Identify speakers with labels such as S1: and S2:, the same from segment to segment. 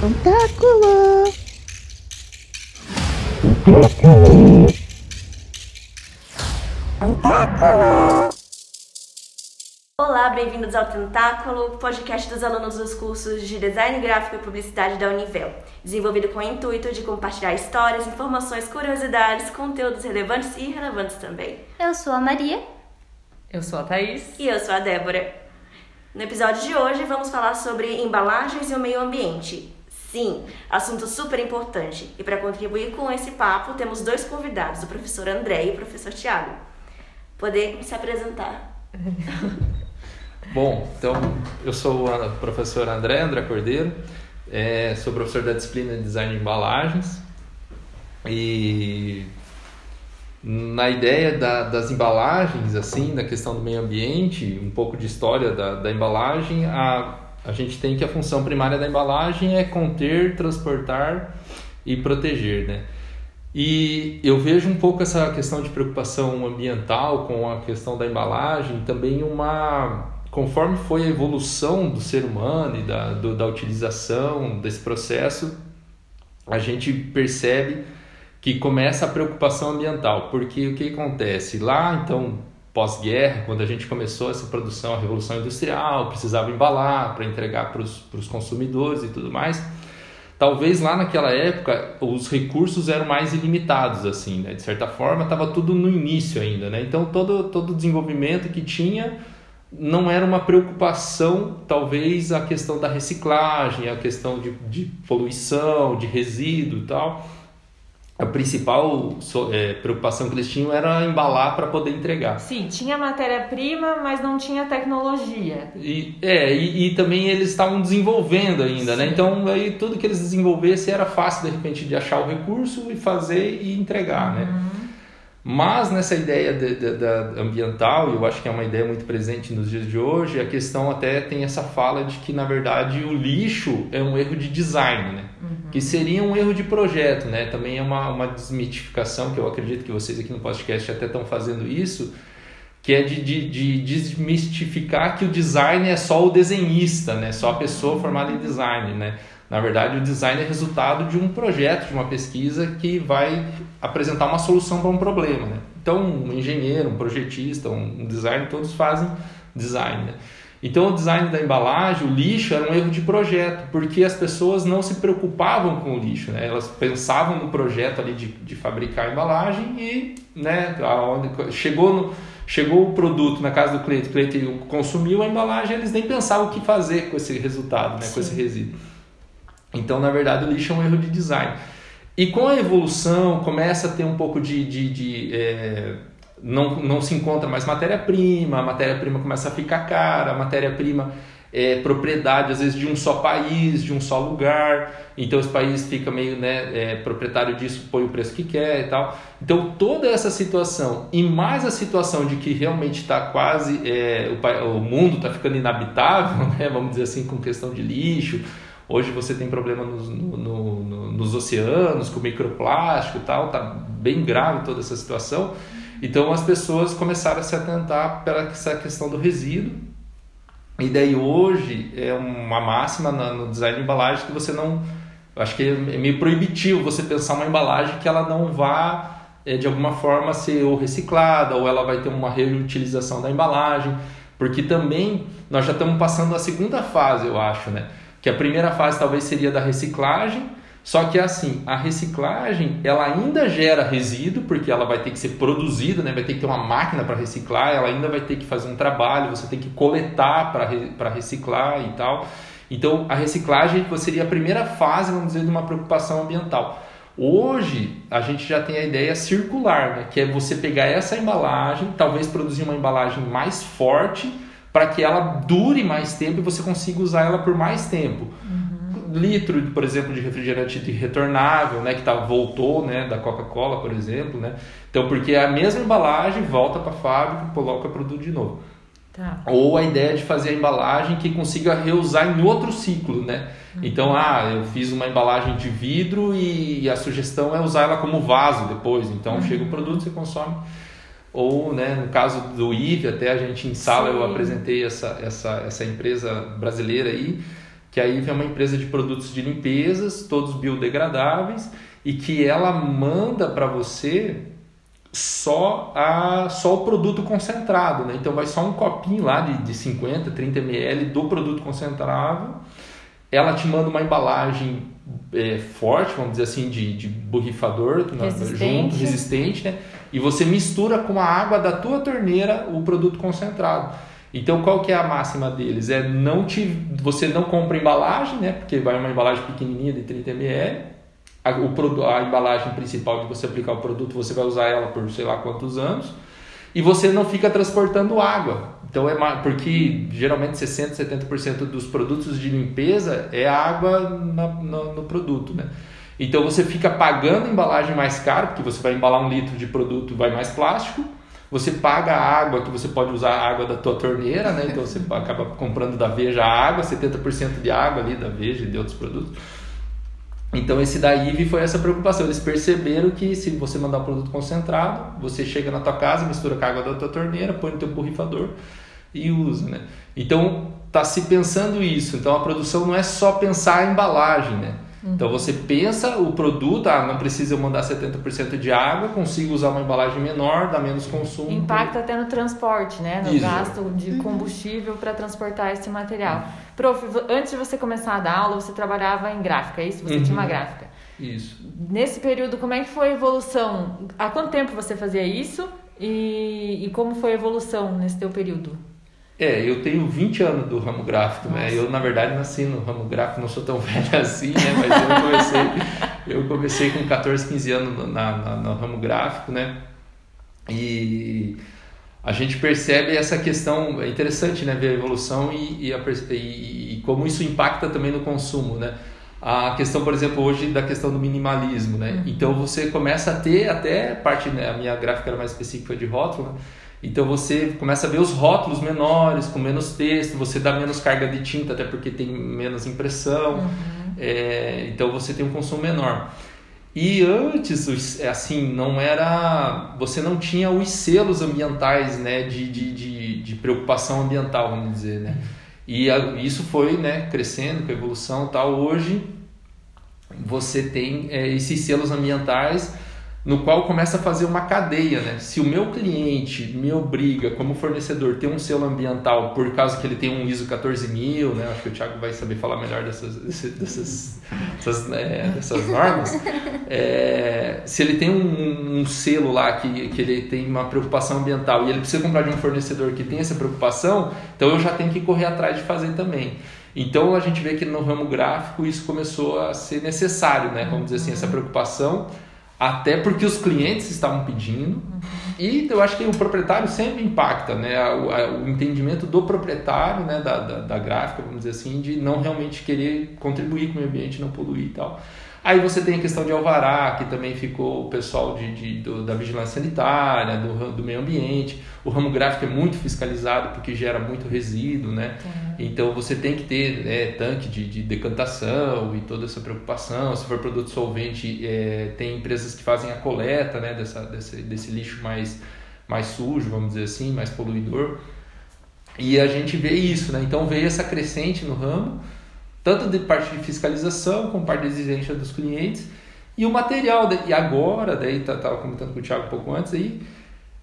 S1: Tentáculo!
S2: Olá, bem-vindos ao Tentáculo, podcast dos alunos dos cursos de Design Gráfico e Publicidade da Univel, desenvolvido com o intuito de compartilhar histórias, informações, curiosidades, conteúdos relevantes e irrelevantes também.
S3: Eu sou a Maria.
S4: Eu sou a Thaís.
S2: E eu sou a Débora. No episódio de hoje vamos falar sobre embalagens e o meio ambiente. Sim, assunto super importante. E para contribuir com esse papo, temos dois convidados, o professor André e o professor Tiago. Poder se apresentar.
S5: Bom, então eu sou o professor André, André Cordeiro, é, sou professor da disciplina de Design de Embalagens e na ideia da, das embalagens, assim, da questão do meio ambiente, um pouco de história da, da embalagem, a, a gente tem que a função primária da embalagem é conter, transportar e proteger, né? E eu vejo um pouco essa questão de preocupação ambiental com a questão da embalagem, também uma conforme foi a evolução do ser humano e da, do, da utilização desse processo, a gente percebe que começa a preocupação ambiental, porque o que acontece? Lá, então, pós-guerra, quando a gente começou essa produção, a Revolução Industrial, precisava embalar para entregar para os consumidores e tudo mais, talvez lá naquela época os recursos eram mais ilimitados, assim, né? De certa forma, estava tudo no início ainda, né? Então, todo, todo o desenvolvimento que tinha não era uma preocupação, talvez, a questão da reciclagem, a questão de, de poluição, de resíduo e tal. A principal é, preocupação que eles tinham era embalar para poder entregar.
S4: Sim, tinha matéria-prima, mas não tinha tecnologia.
S5: E, é, e, e também eles estavam desenvolvendo ainda, né? Sim. né? Então, aí tudo que eles desenvolvessem era fácil, de repente, de achar o recurso e fazer e entregar, né? uhum. Mas nessa ideia de, de, de ambiental, eu acho que é uma ideia muito presente nos dias de hoje, a questão até tem essa fala de que, na verdade, o lixo é um erro de design, né? Uhum. Que seria um erro de projeto, né? Também é uma, uma desmitificação que eu acredito que vocês aqui no podcast até estão fazendo isso, que é de, de, de desmistificar que o design é só o desenhista, né? Só a pessoa formada em design, né? Na verdade, o design é resultado de um projeto, de uma pesquisa que vai apresentar uma solução para um problema. Né? Então, um engenheiro, um projetista, um designer, todos fazem design. Né? Então, o design da embalagem, o lixo, era um erro de projeto, porque as pessoas não se preocupavam com o lixo. Né? Elas pensavam no projeto ali de, de fabricar a embalagem e né, aonde, chegou, no, chegou o produto na casa do cliente, o cliente consumiu a embalagem, eles nem pensavam o que fazer com esse resultado, né, com esse resíduo. Então, na verdade, o lixo é um erro de design. E com a evolução, começa a ter um pouco de. de, de é, não, não se encontra mais matéria-prima, a matéria-prima começa a ficar cara, a matéria-prima é propriedade, às vezes, de um só país, de um só lugar. Então, esse país fica meio né, é, proprietário disso, põe o preço que quer e tal. Então, toda essa situação, e mais a situação de que realmente está quase. É, o, o mundo está ficando inabitável, né, vamos dizer assim, com questão de lixo Hoje você tem problema nos, no, no, nos oceanos, com microplástico e tal, tá bem grave toda essa situação. Então as pessoas começaram a se atentar para essa questão do resíduo. E daí hoje é uma máxima no design de embalagem que você não. Acho que é meio proibitivo você pensar uma embalagem que ela não vá é, de alguma forma ser ou reciclada ou ela vai ter uma reutilização da embalagem, porque também nós já estamos passando a segunda fase, eu acho, né? Que a primeira fase talvez seria da reciclagem, só que assim, a reciclagem ela ainda gera resíduo, porque ela vai ter que ser produzida, né? vai ter que ter uma máquina para reciclar, ela ainda vai ter que fazer um trabalho, você tem que coletar para reciclar e tal. Então, a reciclagem seria a primeira fase, vamos dizer, de uma preocupação ambiental. Hoje, a gente já tem a ideia circular, né? que é você pegar essa embalagem, talvez produzir uma embalagem mais forte, para que ela dure mais tempo e você consiga usar ela por mais tempo. Uhum. Litro, por exemplo, de refrigerante de retornável, né, que tá, voltou né, da Coca-Cola, por exemplo. Né? Então, porque a mesma embalagem volta para a fábrica e coloca o produto de novo. Tá. Ou a ideia de fazer a embalagem que consiga reusar em outro ciclo, né? Uhum. Então, ah, eu fiz uma embalagem de vidro e a sugestão é usar ela como vaso depois. Então, uhum. chega o produto, você consome ou né, no caso do IVE, até a gente em sala Sim. eu apresentei essa, essa, essa empresa brasileira aí, que aí é uma empresa de produtos de limpezas, todos biodegradáveis, e que ela manda para você só, a, só o produto concentrado, né? Então vai só um copinho lá de, de 50, 30 ml do produto concentrável. Ela te manda uma embalagem é, forte, vamos dizer assim, de, de borrifador resistente. junto, resistente, né? E você mistura com a água da tua torneira o produto concentrado. Então qual que é a máxima deles? É não te, você não compra embalagem, né? Porque vai uma embalagem pequenininha de 30 ml a, o, a embalagem principal de você aplicar o produto, você vai usar ela por sei lá quantos anos, e você não fica transportando água. Então é porque geralmente 60, 70% dos produtos de limpeza é água na, no, no produto, né? Então você fica pagando a embalagem mais cara, porque você vai embalar um litro de produto, vai mais plástico. Você paga a água, que você pode usar a água da tua torneira, né? Então você acaba comprando da Veja a água, 70% de água ali da Veja e de outros produtos. Então esse da IVE foi essa preocupação. Eles perceberam que se você mandar um produto concentrado, você chega na tua casa, mistura com a água da tua torneira, põe no teu borrifador e usa, né? Então tá se pensando isso. Então a produção não é só pensar a embalagem, né? Uhum. Então você pensa o produto, ah, não precisa eu mandar 70% de água, consigo usar uma embalagem menor, dá menos consumo.
S4: Impacta até no transporte, né? No Isso. gasto de uhum. combustível para transportar esse material. Prof, antes de você começar a dar aula, você trabalhava em gráfica, é isso? Você uhum. tinha uma uhum. gráfica.
S5: Isso.
S4: Nesse período, como é que foi a evolução? Há quanto tempo você fazia isso? E, e como foi a evolução nesse teu período?
S5: É, eu tenho 20 anos do ramo gráfico, né? Nossa. né? Eu, na verdade, nasci no ramo gráfico, não sou tão velho assim, né? Mas eu comecei, eu comecei com 14, 15 anos na, na, no ramo gráfico, né? E a gente percebe essa questão, é interessante, né? Ver a evolução e, e, a, e, e como isso impacta também no consumo, né? a questão, por exemplo, hoje da questão do minimalismo, né? Uhum. Então você começa a ter até parte, né? A minha gráfica era mais específica de rótulo, né? Então você começa a ver os rótulos menores, com menos texto, você dá menos carga de tinta, até porque tem menos impressão, uhum. é, então você tem um consumo menor. E antes, assim, não era. Você não tinha os selos ambientais, né, de, de, de, de preocupação ambiental, vamos dizer, né. E a, isso foi, né, crescendo com a evolução e tal. Hoje você tem é, esses selos ambientais no qual começa a fazer uma cadeia, né? Se o meu cliente me obriga como fornecedor ter um selo ambiental por causa que ele tem um ISO 14000, né? Acho que o Thiago vai saber falar melhor dessas, dessas, dessas, é, dessas normas. É, se ele tem um, um, selo lá que, que ele tem uma preocupação ambiental e ele precisa comprar de um fornecedor que tem essa preocupação, então eu já tenho que correr atrás de fazer também. Então a gente vê que no ramo gráfico isso começou a ser necessário, né? Vamos dizer assim, essa preocupação até porque os clientes estavam pedindo. Uhum. e eu acho que o proprietário sempre impacta né? O, o entendimento do proprietário né? Da, da, da, gráfica vamos dizer assim de não realmente querer contribuir com o meio ambiente não poluir e tal Aí você tem a questão de alvará, que também ficou o pessoal de, de do, da vigilância sanitária, do, do meio ambiente. O ramo gráfico é muito fiscalizado porque gera muito resíduo, né? Uhum. Então você tem que ter é, tanque de, de, decantação e toda essa preocupação. Se for produto solvente, é, tem empresas que fazem a coleta né, dessa, desse, desse lixo mais, mais sujo, vamos dizer assim, mais poluidor. E a gente vê isso, né? Então veio essa crescente no ramo tanto de parte de fiscalização como parte de exigência dos clientes e o material e agora daí estava tá, comentando com o Thiago um pouco antes aí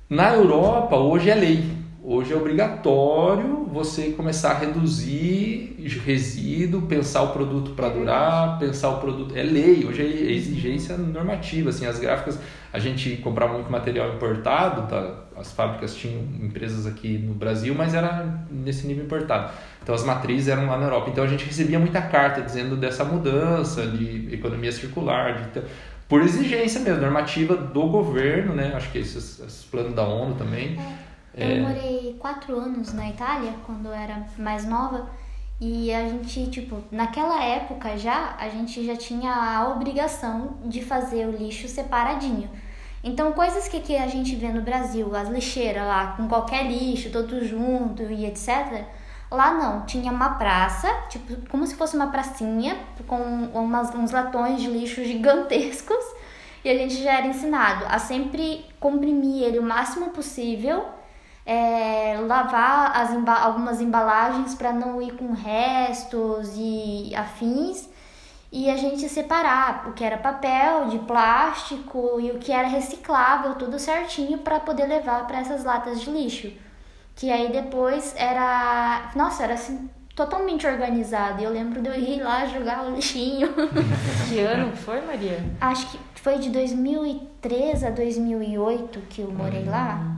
S5: na Europa hoje é lei hoje é obrigatório você começar a reduzir resíduo pensar o produto para durar pensar o produto é lei hoje é exigência normativa assim as gráficas a gente comprava muito material importado tá? as fábricas tinham empresas aqui no Brasil mas era nesse nível importado então as matrizes eram lá na Europa. Então a gente recebia muita carta dizendo dessa mudança de economia circular, de, por exigência mesmo, normativa do governo, né? Acho que esses, planos da ONU também.
S1: É, eu é... morei quatro anos na Itália, quando eu era mais nova, e a gente, tipo, naquela época já, a gente já tinha a obrigação de fazer o lixo separadinho. Então, coisas que, que a gente vê no Brasil, as lixeiras lá, com qualquer lixo, todo junto e etc., Lá não, tinha uma praça, tipo, como se fosse uma pracinha, com umas, uns latões de lixo gigantescos, e a gente já era ensinado a sempre comprimir ele o máximo possível, é, lavar as emba algumas embalagens para não ir com restos e afins e a gente separar o que era papel, de plástico e o que era reciclável, tudo certinho para poder levar para essas latas de lixo. Que aí depois era, nossa, era assim totalmente organizado. Eu lembro de eu ir lá jogar o lixinho.
S4: Que ano foi, Maria?
S1: Acho que foi de 2003 a 2008 que eu morei hum, lá.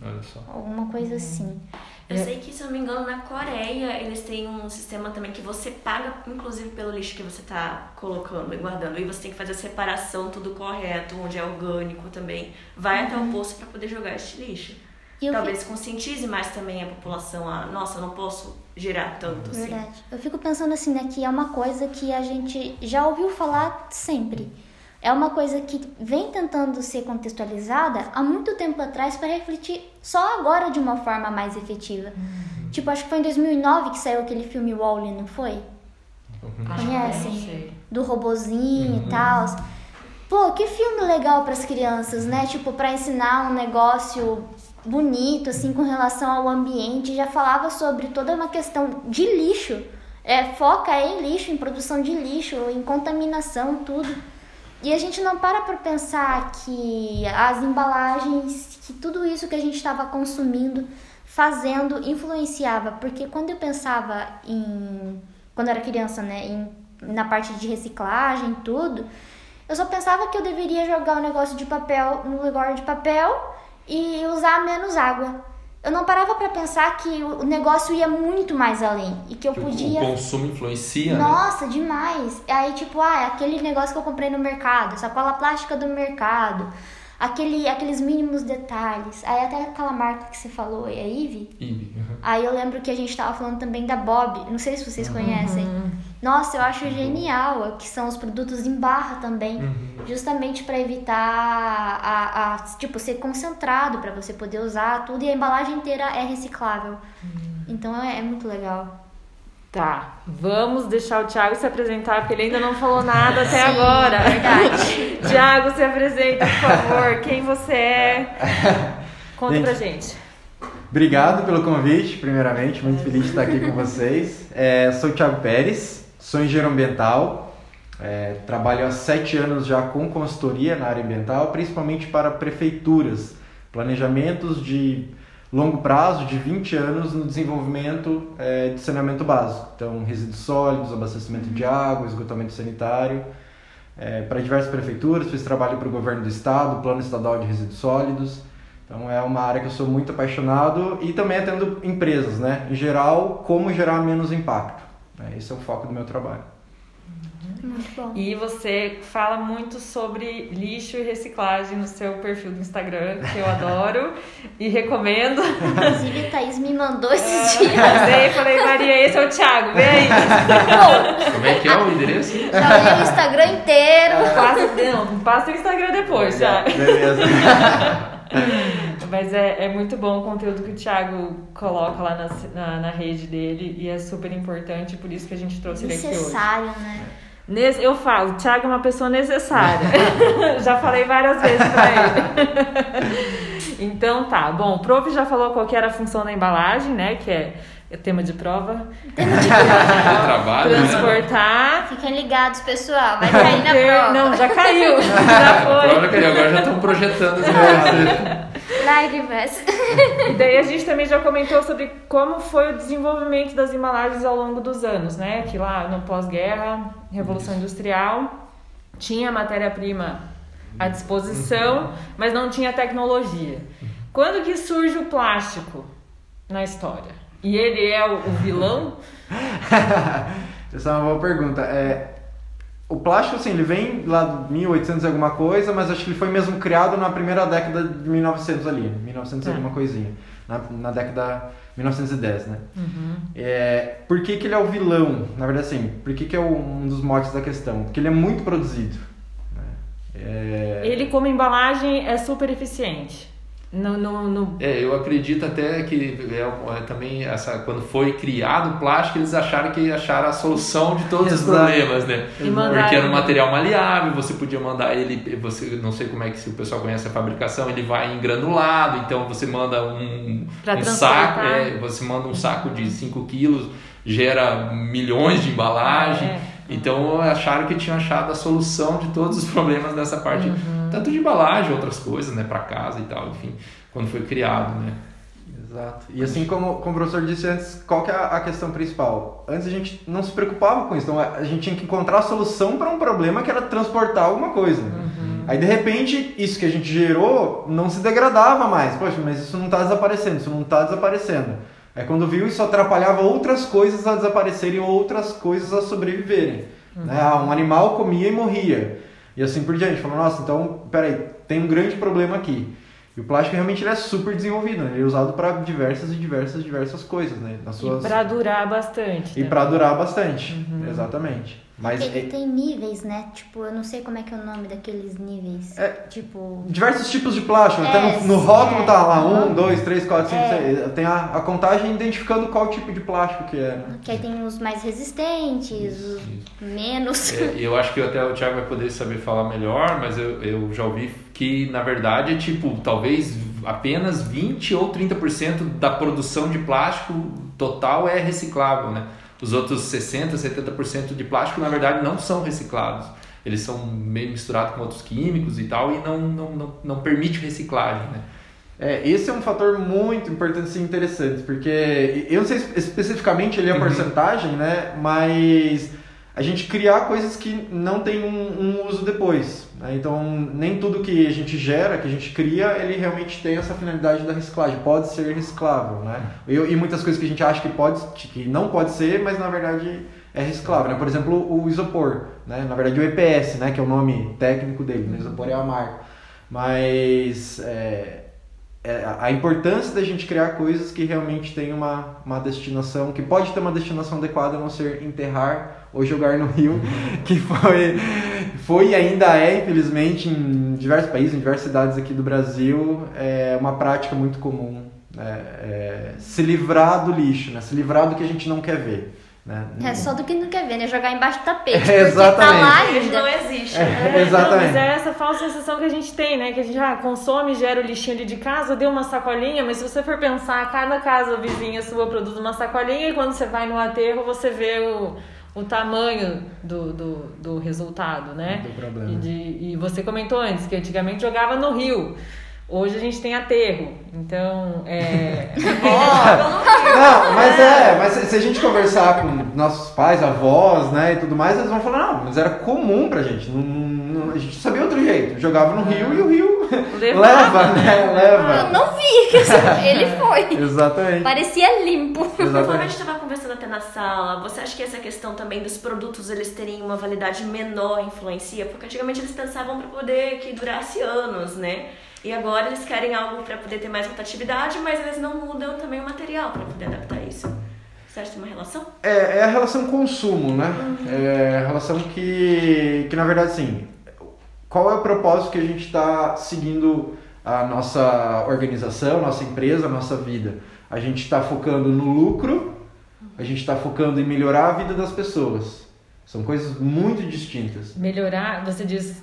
S5: Olha só.
S1: Alguma coisa assim.
S2: Eu é. sei que, se eu não me engano, na Coreia eles têm um sistema também que você paga, inclusive, pelo lixo que você está colocando e guardando. E você tem que fazer a separação, tudo correto, onde é orgânico também. Vai uhum. até o uhum. posto para poder jogar este lixo. Talvez fico... conscientize mais também a população a, nossa, eu não posso girar tanto
S1: assim. Verdade. Eu fico pensando assim, né, que é uma coisa que a gente já ouviu falar sempre é uma coisa que vem tentando ser contextualizada há muito tempo atrás para refletir só agora de uma forma mais efetiva. Uhum. Tipo, acho que foi em 2009 que saiu aquele filme Wall-E, não foi? Uhum. Conhecem? Do robozinho uhum. e tal. Pô, que filme legal para as crianças, né? Tipo, para ensinar um negócio bonito, assim, com relação ao ambiente. Já falava sobre toda uma questão de lixo. É, foca em lixo, em produção de lixo, em contaminação, tudo. E a gente não para para pensar que as embalagens, que tudo isso que a gente estava consumindo, fazendo, influenciava. Porque quando eu pensava em. Quando era criança, né? Em, na parte de reciclagem, tudo, eu só pensava que eu deveria jogar o um negócio de papel no lugar de papel e usar menos água eu não parava para pensar que o negócio ia muito mais além e que eu que podia.
S5: O consumo influencia.
S1: Né? Nossa, né? demais. Aí, tipo, ah, aquele negócio que eu comprei no mercado, sacola plástica do mercado, aquele, aqueles mínimos detalhes. Aí, até aquela marca que você falou, é Eve?
S5: Eve. Uhum.
S1: Aí, eu lembro que a gente tava falando também da Bob. Não sei se vocês uhum. conhecem. Nossa, eu acho genial, que são os produtos em barra também, uhum. justamente para evitar a, a, tipo ser concentrado para você poder usar tudo e a embalagem inteira é reciclável. Uhum. Então é, é, muito legal.
S4: Tá, vamos deixar o Thiago se apresentar porque ele ainda não falou nada até Sim, agora.
S1: Verdade.
S4: Thiago, se apresenta, por favor. Quem você é? Conta gente, pra gente.
S3: Obrigado pelo convite, primeiramente. Muito feliz de estar aqui com vocês. É, sou o Thiago Pérez, Sou engenheiro ambiental, é, trabalho há sete anos já com consultoria na área ambiental, principalmente para prefeituras, planejamentos de longo prazo, de 20 anos, no desenvolvimento é, de saneamento básico. Então, resíduos sólidos, abastecimento de água, esgotamento sanitário. É, para diversas prefeituras, fiz trabalho para o governo do estado, plano estadual de resíduos sólidos. Então é uma área que eu sou muito apaixonado e também atendo empresas, né? Em geral, como gerar menos impacto. É, esse é o foco do meu trabalho.
S1: Muito bom.
S4: E você fala muito sobre lixo e reciclagem no seu perfil do Instagram, que eu adoro e recomendo.
S1: Inclusive, a Thaís me mandou esses
S4: é, dias. Eu falei, Maria, esse é o Thiago, vem aí.
S5: Como é que é o endereço?
S1: Já li o Instagram inteiro.
S4: Passa, não, passa o Instagram depois, já.
S3: Beleza.
S4: Mas é, é muito bom o conteúdo que o Thiago coloca lá na, na, na rede dele e é super importante, por isso que a gente trouxe ele aqui hoje.
S1: Necessário, né?
S4: Eu falo, o Thiago é uma pessoa necessária. já falei várias vezes pra ele. então tá, bom, o prof já falou qual que era a função da embalagem, né? Que é é tema de prova.
S1: Tema de prova.
S5: Trabalho,
S4: né? Transportar.
S1: Né? Fiquem ligados, pessoal. Vai cair na prova.
S4: Não, já caiu. Já foi.
S5: prova caiu, agora já estão projetando as
S1: Lágrimas.
S4: E daí a gente também já comentou sobre como foi o desenvolvimento das embalagens ao longo dos anos, né? Que lá no pós-guerra, Revolução Industrial, tinha matéria-prima à disposição, uhum. mas não tinha tecnologia. Quando que surge o plástico na história? E ele é o, o vilão?
S3: Essa é uma boa pergunta. É, o plástico, assim, ele vem lá de 1800 e alguma coisa, mas acho que ele foi mesmo criado na primeira década de 1900 ali, 1900 e é. alguma coisinha, na, na década 1910, né? Uhum. É, por que, que ele é o vilão? Na verdade, assim, por que, que é um dos motes da questão? Porque ele é muito produzido. Né?
S4: É... Ele, como embalagem, é super eficiente. No, no, no...
S5: É, eu acredito até que é, é, também essa, quando foi criado o plástico, eles acharam que acharam a solução de todos os problemas, né? Porque era um material maleável, você podia mandar ele, você não sei como é que se o pessoal conhece a fabricação, ele vai em granulado, então você manda um, um saco, é, você manda um saco de 5 quilos, gera milhões de embalagem. É. Então acharam que tinham achado a solução de todos os problemas dessa parte. Uhum tanto de embalagem, outras coisas, né, para casa e tal, enfim, quando foi criado, né.
S3: Exato. E assim como, como o professor disse antes, qual que é a questão principal? Antes a gente não se preocupava com isso, então a gente tinha que encontrar a solução para um problema que era transportar alguma coisa. Uhum. Aí de repente isso que a gente gerou não se degradava mais. Poxa, mas isso não está desaparecendo, isso não está desaparecendo. É quando viu isso atrapalhava outras coisas a desaparecerem, outras coisas a sobreviverem. Uhum. Né? Um animal comia e morria. E assim por diante. Falou, nossa, então, peraí, tem um grande problema aqui. E o plástico realmente ele é super desenvolvido, né? ele é usado para diversas e diversas, diversas coisas, né?
S4: Nas suas... E para durar bastante.
S3: E para durar bastante, uhum. exatamente.
S1: Mas ele é... tem níveis, né? Tipo, eu não sei como é que é o nome daqueles níveis.
S3: É, tipo. Diversos tipos de plástico. É, Até no, no rótulo é, tá lá, um, dois, três, quatro, cinco, é. seis. Tem a, a, contagem identificando qual tipo de plástico que é. Né?
S1: Que aí tem os mais resistentes, os menos.
S5: É, eu acho que até o Thiago vai poder saber falar melhor, mas eu, eu já ouvi que na verdade é tipo, talvez apenas 20 ou 30% da produção de plástico total é reciclável, né? Os outros 60%, 70% de plástico, na verdade, não são reciclados. Eles são meio misturados com outros químicos e tal, e não, não, não, não permite reciclagem, né?
S3: É, esse é um fator muito importante e interessante, porque eu não sei especificamente ele é a uhum. porcentagem, né? Mas a gente criar coisas que não tem um, um uso depois. Né? Então, nem tudo que a gente gera, que a gente cria, ele realmente tem essa finalidade da reciclagem. Pode ser reciclável, né? E, e muitas coisas que a gente acha que, pode, que não pode ser, mas na verdade é reciclável. Né? Por exemplo, o isopor, né? na verdade o EPS, né? que é o nome técnico dele. O né? isopor é a marca. Mas é, é, a importância da gente criar coisas que realmente tem uma, uma destinação, que pode ter uma destinação adequada, a não ser enterrar ou jogar no rio, que foi, foi e ainda é, infelizmente, em diversos países, em diversas cidades aqui do Brasil, é uma prática muito comum. É, é, se livrar do lixo, né? se livrar do que a gente não quer ver. Né?
S1: É só do que não quer ver, né? Jogar embaixo do tapete. É, exatamente. Tá lá ainda.
S2: não existe.
S3: É,
S2: né?
S3: exatamente.
S4: Não, mas é essa falsa sensação que a gente tem, né? Que a gente ah, consome, gera o lixinho ali de casa, deu uma sacolinha, mas se você for pensar, cada casa vizinha sua produz uma sacolinha e quando você vai no aterro você vê o, o tamanho do, do, do resultado, né?
S3: Do problema.
S4: E, de, e você comentou antes que antigamente jogava no rio. Hoje a gente tem aterro, então é.
S3: não, mas é, mas se a gente conversar com nossos pais, avós, né, e tudo mais, eles vão falar, não, mas era comum pra gente. Não, não, a gente sabia outro jeito. Jogava no rio e o rio leva, né? Leva.
S1: Eu não vi, ele foi.
S3: Exatamente.
S1: Parecia limpo.
S2: Exatamente. Como a gente estava conversando até na sala, você acha que essa questão também dos produtos eles terem uma validade menor influencia? Porque antigamente eles pensavam para poder que durasse anos, né? E agora eles querem algo para poder ter mais rotatividade, mas eles não mudam também o material para poder adaptar isso. Você acha que tem uma relação?
S3: É, é a relação consumo, né? Uhum. É a relação que, que, na verdade, sim. Qual é o propósito que a gente está seguindo a nossa organização, nossa empresa, nossa vida? A gente está focando no lucro, a gente está focando em melhorar a vida das pessoas. São coisas muito distintas.
S4: Melhorar, você diz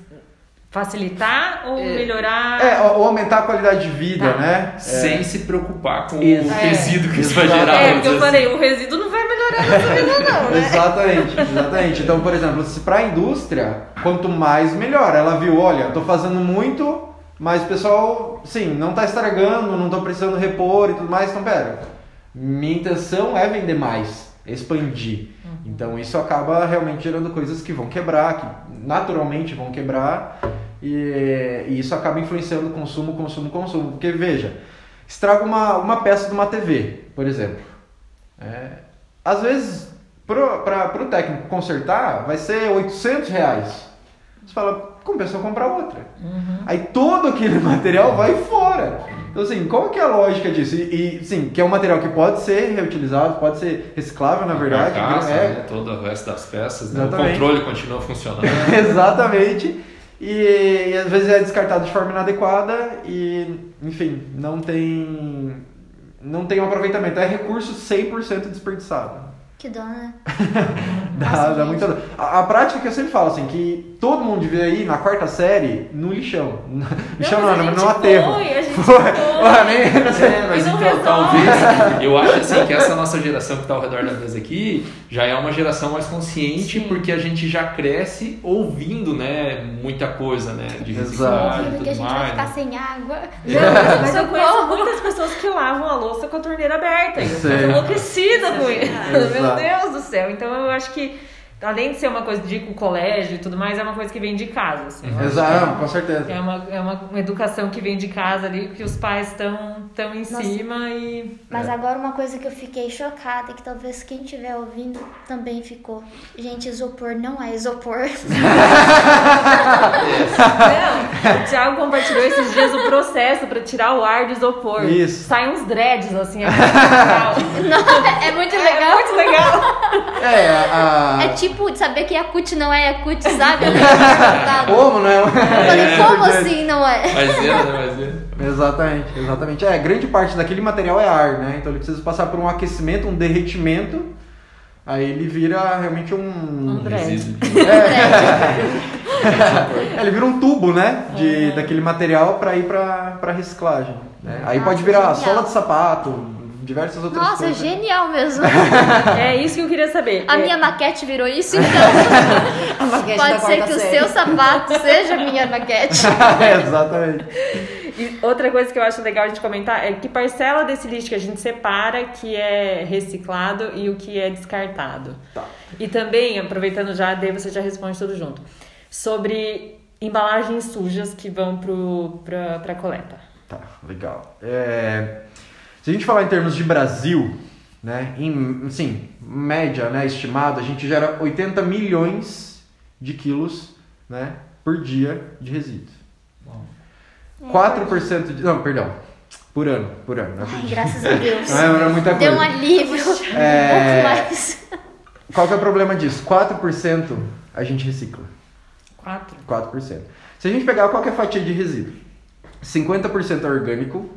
S4: facilitar ou é, melhorar?
S3: É, ou aumentar a qualidade de vida, tá. né?
S5: Sem é. se preocupar com o resíduo que isso vai gerar.
S4: É, porque eu falei, o resíduo não não, né?
S3: exatamente, exatamente. Então, por exemplo, se para a indústria, quanto mais melhor. Ela viu, olha, tô fazendo muito, mas o pessoal, sim, não tá estragando, não tô precisando repor e tudo mais, então pera. Minha intenção é vender mais, expandir. Uhum. Então isso acaba realmente gerando coisas que vão quebrar, que naturalmente vão quebrar e, e, isso acaba influenciando o consumo, consumo, consumo. Porque veja, estraga uma, uma peça de uma TV, por exemplo. É, às vezes, para o técnico consertar, vai ser 800 reais. Você fala, compensa comprar outra. Uhum. Aí todo aquele material vai fora. Então, assim, qual que é a lógica disso? E, e, sim, que é um material que pode ser reutilizado, pode ser reciclável, na verdade.
S5: Carcaça, é. né? Todo o resto das peças, né? o controle continua funcionando.
S3: Exatamente. E, E, e às vezes é descartado de forma inadequada e, enfim, não tem não tem um aproveitamento. É recurso 100% desperdiçado.
S1: Que dó, né?
S3: Dá,
S1: Nossa,
S3: dá muita dor. A, a prática que eu sempre falo, assim, que todo mundo devia ir na quarta série no lixão. lixão
S4: mas a
S3: não,
S4: gente
S3: no aterro.
S4: foi, a gente
S3: Foi. nem-
S5: É, mas
S4: não
S5: então,
S4: resolve.
S5: talvez, eu acho assim que essa nossa geração que está ao redor da mesa aqui já é uma geração mais consciente
S4: Sim.
S5: porque a gente já cresce ouvindo, né, muita coisa, né, de reciclagem e
S1: Ouvindo que a
S5: tudo
S1: gente vai
S5: mais.
S1: ficar
S5: né?
S1: sem água.
S4: Não, mas, eu conheço muitas pessoas que lavam a louça com a torneira aberta. Eu
S3: Sim.
S4: enlouquecida com isso. Meu. Deus do céu. Então eu acho que, além de ser uma coisa de ir com o colégio e tudo mais, é uma coisa que vem de casa. Assim.
S3: Exato,
S4: que
S3: com certeza.
S4: É uma, é uma, uma educação que vem de casa ali, que os pais estão tão em
S1: Nossa.
S4: cima e.
S1: Mas
S3: É.
S1: agora uma coisa que eu fiquei chocada e que talvez quem estiver ouvindo também ficou. Gente, isopor não é isopor.
S4: Não, o Thiago compartilhou esses dias o processo pra tirar o ar do isopor.
S3: Isso.
S4: Sai uns dreads assim, é muito legal.
S1: Não, é muito
S4: É
S1: legal.
S4: muito legal.
S3: É, a...
S1: É tipo de saber que Yakut não é Yakut, sabe? Revoltada.
S3: Como, né?
S1: Eu falei,
S5: É,
S1: como
S3: verdade.
S1: assim não é?
S5: Mas é, né, mas é.
S3: Exatamente, exatamente. É, grande parte daquele material é ar, né? Então ele precisa passar por um aquecimento, um derretimento. Aí ele vira realmente um.
S4: Um dread.
S5: Resíduo.
S3: É, ele vira um tubo, né? De, Daquele material para ir para pra reciclagem. Né? Aí
S1: Nossa,
S3: pode virar
S1: genial.
S3: sola de sapato, diversas outras
S1: Nossa,
S3: coisas.
S1: genial mesmo.
S4: É isso que eu queria saber.
S1: A
S4: É,
S1: minha maquete virou isso, então
S6: A maquete
S1: pode
S6: da
S1: ser que o
S6: série.
S1: seu sapato seja a minha maquete.
S3: Exatamente.
S4: E outra coisa que eu acho legal a gente comentar é que parcela desse lixo que a gente separa que é reciclado e o que é descartado.
S3: Tá.
S4: E também, aproveitando já, daí você já responde tudo junto, sobre embalagens sujas que vão pra, pra coleta.
S3: Tá, legal. É, se a gente falar em termos de Brasil, né, em, assim, média, né, estimado, a gente gera 80 milhões de quilos, né, por dia de resíduos. 4% de... Não, perdão. Por ano, por ano. Não é
S1: Ai, graças a Deus.
S3: Não é, não é muita coisa.
S1: Deu um alívio. Um
S3: É.
S1: pouco mais.
S3: Qual que é o problema disso? 4% a gente recicla.
S4: Quatro.
S3: 4%. Se a gente pegar qualquer fatia de resíduo, 50% é orgânico,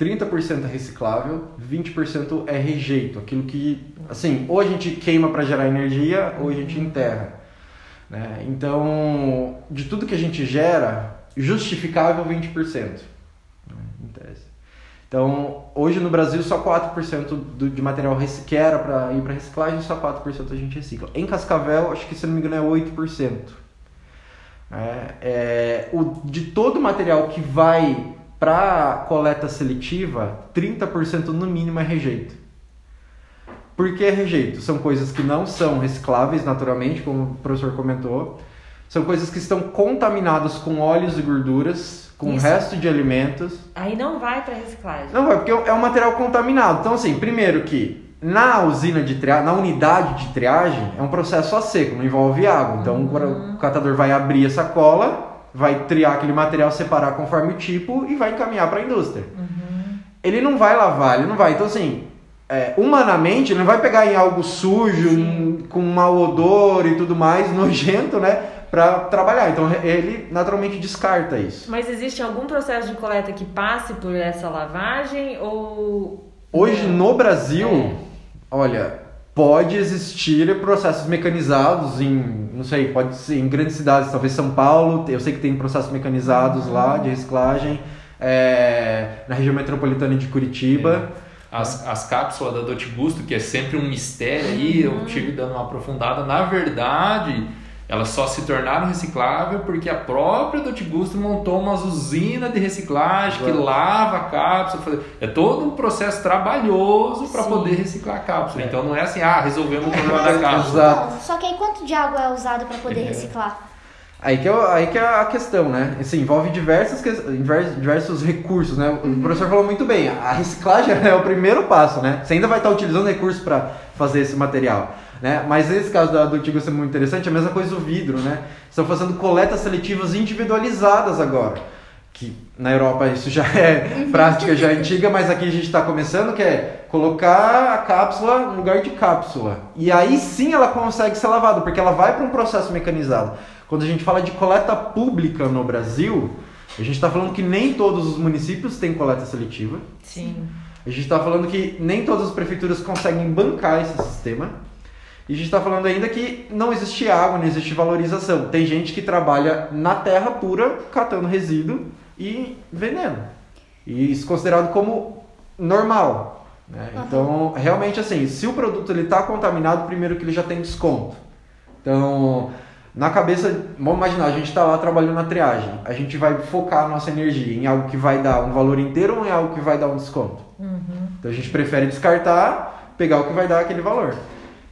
S3: 30% é reciclável, 20% é rejeito, aquilo que, assim, ou a gente queima para gerar energia ou a gente enterra. Né? Então, de tudo que a gente gera, justificável 20%. né? Em tese. Então, hoje no Brasil, só 4% do, de material que era para ir para reciclagem, só 4% a gente recicla. Em Cascavel, acho que se não me engano é 8%. É, é, o, de todo o material que vai para coleta seletiva, 30% no mínimo é rejeito. Por que rejeito? São coisas que não são recicláveis naturalmente, como o professor comentou. São coisas que estão contaminadas com óleos e gorduras, com
S4: Isso.
S3: resto de alimentos.
S4: Aí não vai pra reciclagem.
S3: Não vai, porque é um material contaminado. Então, assim, primeiro que na usina de triagem, na unidade de triagem, é um processo a seco, não envolve água. Então, o catador vai abrir a sacola, vai triar aquele material, separar conforme o tipo e vai encaminhar para a indústria. Ele não vai lavar, ele não vai. Então, assim, é, humanamente, ele não vai pegar em algo sujo, em- com mau odor e tudo mais, nojento, né? Pra trabalhar. Então, ele naturalmente descarta isso.
S4: Mas existe algum processo de coleta que passe por essa lavagem ou.
S3: Hoje no Brasil,
S4: É.
S3: olha, pode existir processos mecanizados em, não sei, pode ser em grandes cidades, talvez São Paulo, eu sei que tem processos mecanizados lá de reciclagem, é, na região metropolitana de Curitiba.
S5: As, as cápsulas da Dolce Gusto, que é sempre um mistério aí, eu tive dando uma aprofundada. Na verdade, elas só se tornaram recicláveis porque a própria Dolce Gusto montou uma usina de reciclagem que lava a cápsula. É todo um processo trabalhoso para poder reciclar a cápsula. Então não é assim, ah, resolvemos o problema da cápsula.
S1: Só que aí quanto de água é usado para poder
S5: É.
S1: reciclar?
S3: Aí que, é, aí que é a questão, né? Assim, envolve diversas, que- diver- diversos recursos, né? O professor falou muito bem, a reciclagem é o primeiro passo, né? Você ainda vai estar utilizando recursos para fazer esse material, né? Mas nesse caso da, do Tigo é muito interessante, a mesma coisa do vidro, né? Estão fazendo coletas seletivas individualizadas agora. que na Europa isso já é prática já é antiga, mas aqui a gente está começando, que é colocar a cápsula no lugar de cápsula. E aí sim ela consegue ser lavada, porque ela vai para um processo mecanizado. Quando a gente fala de coleta pública no Brasil, a gente está falando que nem todos os municípios têm coleta seletiva.
S4: Sim.
S3: A gente está falando que nem todas as prefeituras conseguem bancar esse sistema. E a gente está falando ainda que não existe água, não existe valorização. Tem gente que trabalha na terra pura, catando resíduo e vendendo. E isso é considerado como normal. Né?
S1: Uhum.
S3: Então, realmente assim, se o produto está contaminado, primeiro que ele já tem desconto. Então, na cabeça, vamos imaginar, a gente está lá trabalhando na triagem. A gente vai focar a nossa energia em algo que vai dar um valor inteiro ou em algo que vai dar um desconto? Então a gente prefere descartar, pegar o que vai dar aquele valor.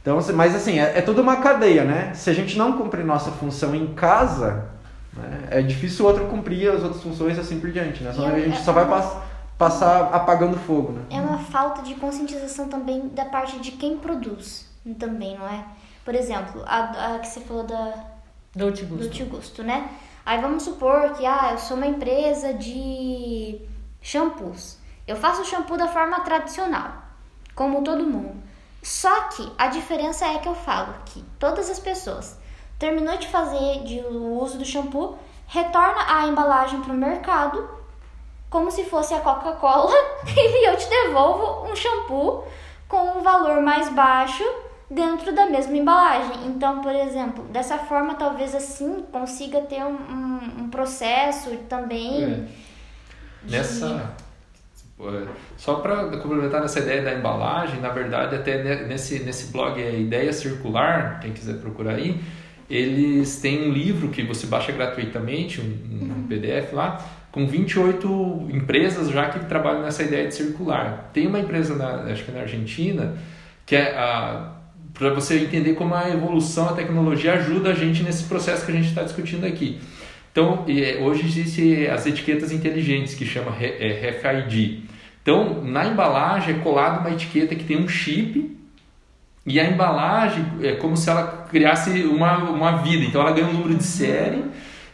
S3: Então, se- mas assim, é, é tudo uma cadeia, né? Se a gente não cumprir nossa função em casa, né, é difícil o outro cumprir as outras funções e assim por diante, né?
S1: E
S3: a gente
S1: é
S3: só vai
S1: uma-
S3: pass- passar apagando fogo, né?
S1: É uma falta de conscientização também da parte de quem produz também, não é? Por exemplo, a, a que você falou da, do
S4: Gusto.
S1: tio Gusto, né? Aí vamos supor que ah, eu sou uma empresa de shampoos. Eu faço o shampoo da forma tradicional, como todo mundo. Só que a diferença é que eu falo que todas as pessoas terminou de fazer de, o uso do shampoo, retorna a embalagem para o mercado como se fosse a Coca-Cola e eu te devolvo um shampoo com um valor mais baixo dentro da mesma embalagem. Então, por exemplo, dessa forma, talvez assim consiga ter um, um, um processo também.
S5: É.
S1: de-
S5: Nessa. É, Só para complementar nessa ideia da embalagem, na verdade, até ne- nesse, nesse blog é Ideia Circular, quem quiser procurar aí, eles têm um livro que você baixa gratuitamente, um, um PDF lá, com 28 empresas já que trabalham nessa ideia de circular. Tem uma empresa, na, acho que na Argentina, que é. Para você entender como a evolução, a tecnologia ajuda a gente nesse processo que a gente está discutindo aqui. Então, hoje existem as etiquetas inteligentes que chama RFID. Então, na embalagem é colado uma etiqueta que tem um chip e a embalagem é como se ela criasse uma, uma vida. Então, ela ganha um número de série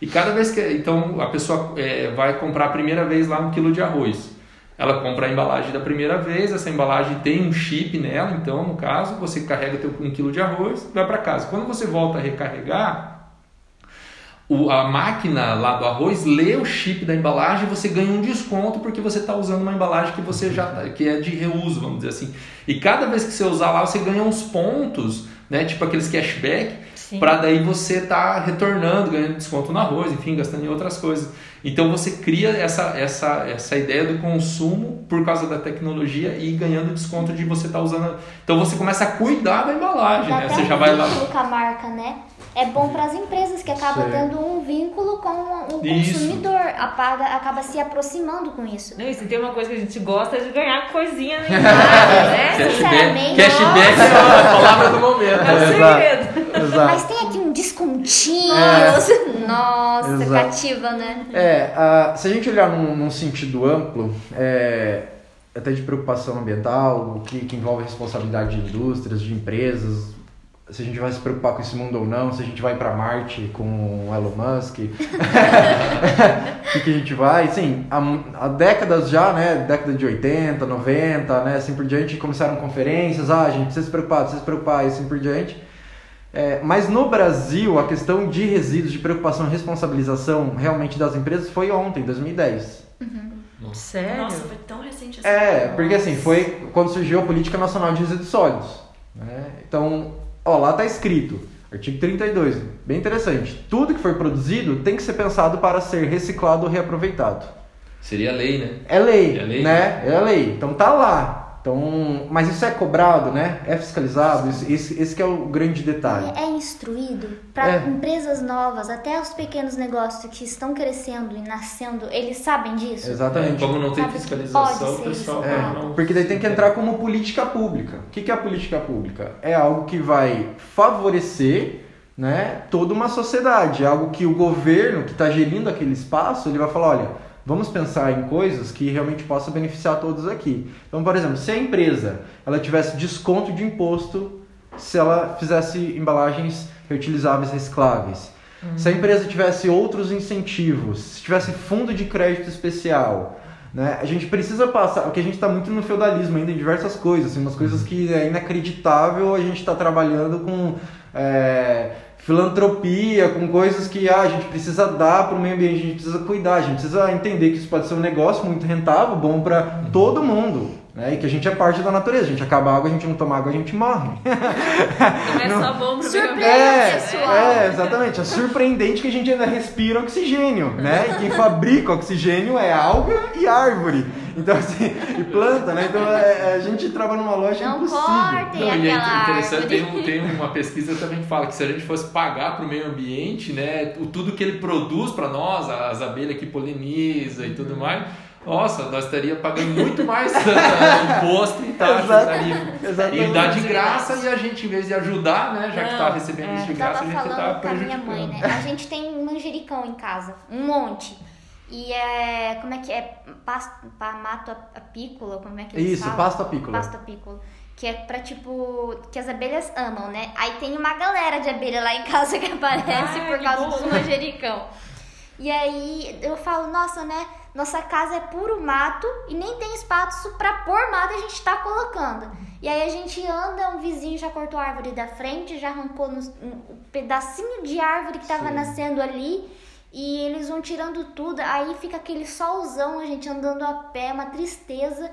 S5: e cada vez que então a pessoa eh, vai comprar a primeira vez lá um quilo de arroz, ela compra a embalagem da primeira vez. Essa embalagem tem um chip nela. Então, no caso, você carrega teu um quilo de arroz, vai para casa. Quando você volta a recarregar o, a máquina lá do arroz lê o chip da embalagem e você ganha um desconto porque você está usando uma embalagem que você já tá- que é de reuso, vamos dizer assim. E cada vez que você usar lá, você ganha uns pontos, né? Tipo aqueles cashback, para daí você tá retornando, ganhando desconto no arroz, enfim, gastando em outras coisas. Então você cria essa, essa, essa ideia do consumo por causa da tecnologia e ganhando desconto de você estar usando. Então você começa a cuidar da embalagem, né? Você já vai lá.
S1: a marca, né? É bom para as empresas que acabam
S3: Sim.
S1: tendo um vínculo com o consumidor, apaga, acaba se aproximando com isso.
S4: Não, e se tem uma coisa que a gente gosta é de ganhar coisinha na né?
S5: Cashback,
S1: Sinceramente,
S5: cashback é a palavra do momento.
S4: É o segredo.
S3: Exato.
S1: Mas tem aqui um descontinho.
S3: É.
S1: Nossa,
S3: Exato.
S1: cativa, né?
S3: É, a- se a gente olhar num, num sentido amplo, é, até de preocupação ambiental, o que, que envolve responsabilidade de indústrias, de empresas, se a gente vai se preocupar com esse mundo ou não, se a gente vai para Marte com o Elon Musk, o que, que a gente vai, sim, há, há décadas já, né, década de 80, 90, né, assim por diante, começaram conferências, ah, a gente precisa se preocupar, precisa se preocupar, e assim por diante. É, mas no Brasil, a questão de resíduos, de preocupação e responsabilização realmente das empresas foi ontem, 2010.
S4: Sério?
S2: Nossa, foi tão recente assim.
S3: É, porque assim, foi quando surgiu a Política Nacional de Resíduos Sólidos. Né? Então, ó, lá tá escrito, artigo 32, bem interessante. Tudo que for produzido tem que ser pensado para ser reciclado ou reaproveitado.
S5: Seria lei, né?
S3: É lei,
S5: É lei,
S3: né? É lei. Então tá lá. Então, mas isso é cobrado, né? É fiscalizado. Isso, esse, esse que é o grande detalhe.
S1: É instruído para
S3: É.
S1: empresas novas, até os pequenos negócios que estão crescendo e nascendo, eles sabem disso?
S3: Exatamente.
S5: Como não tem fiscalização,
S1: pode
S5: o
S1: ser
S5: pessoal
S1: isso.
S3: É,
S5: não.
S3: porque daí tem que entrar como política pública. O que que é a política pública? É algo que vai favorecer né, toda uma sociedade. É algo que o governo que está gerindo aquele espaço, ele vai falar, olha, vamos pensar em coisas que realmente possam beneficiar todos aqui. Então, por exemplo, se a empresa ela tivesse desconto de imposto se ela fizesse embalagens reutilizáveis, recicláveis. Se a empresa tivesse outros incentivos, se tivesse fundo de crédito especial, né? A gente precisa passar, porque a gente está muito no feudalismo ainda em diversas coisas, assim, umas coisas que é inacreditável a gente está trabalhando com é, filantropia, com coisas que ah, a gente precisa dar para o meio ambiente, a gente precisa cuidar, a gente precisa entender que isso pode ser um negócio muito rentável, bom para todo mundo. Né? E que a gente é parte da natureza, a gente acaba água, a gente não toma água, a gente morre.
S4: Não é só bom pro meio ambiente.
S3: É,
S1: pessoal.
S3: é, exatamente. É surpreendente que a gente ainda respira oxigênio, né? E quem fabrica oxigênio é alga e árvore. Então, assim, e planta, né? Então é, a gente trabalha numa loja
S1: Não
S3: impossível.
S1: cortem
S5: Não, e é interessante, tem, um- tem uma pesquisa também que fala que se a gente fosse pagar para o meio ambiente, né, o, tudo que ele produz para nós, as abelhas que poliniza e
S3: Uhum.
S5: tudo mais, nossa, nós estaríamos pagando muito mais eh, imposto e taxa. E dá de graça e a gente, em vez de ajudar, né, já que está recebendo
S4: é.
S5: isso de graça, a gente está
S1: falando com a minha
S5: prejudicando.
S1: mãe, né? A gente tem manjericão em casa, um monte. E é. Como é que é? Pasto, pa, mato apícola, como é que eles
S3: Isso,
S1: falam?
S3: pasto apícola.
S1: Pasto apícola. Que é pra tipo. Que as abelhas amam, né? Aí tem uma galera de abelha lá em casa que aparece
S4: Ai,
S1: por
S4: que
S1: causa
S4: bom.
S1: do manjericão. E aí eu falo, nossa, né? Nossa casa é puro mato e nem tem espaço pra pôr mato a gente tá colocando. E aí a gente anda, um vizinho já cortou a árvore da frente, já arrancou nos- um pedacinho de árvore que tava
S5: Sim.
S1: nascendo ali. E eles vão tirando tudo, aí fica aquele solzão, a gente andando a pé, uma tristeza.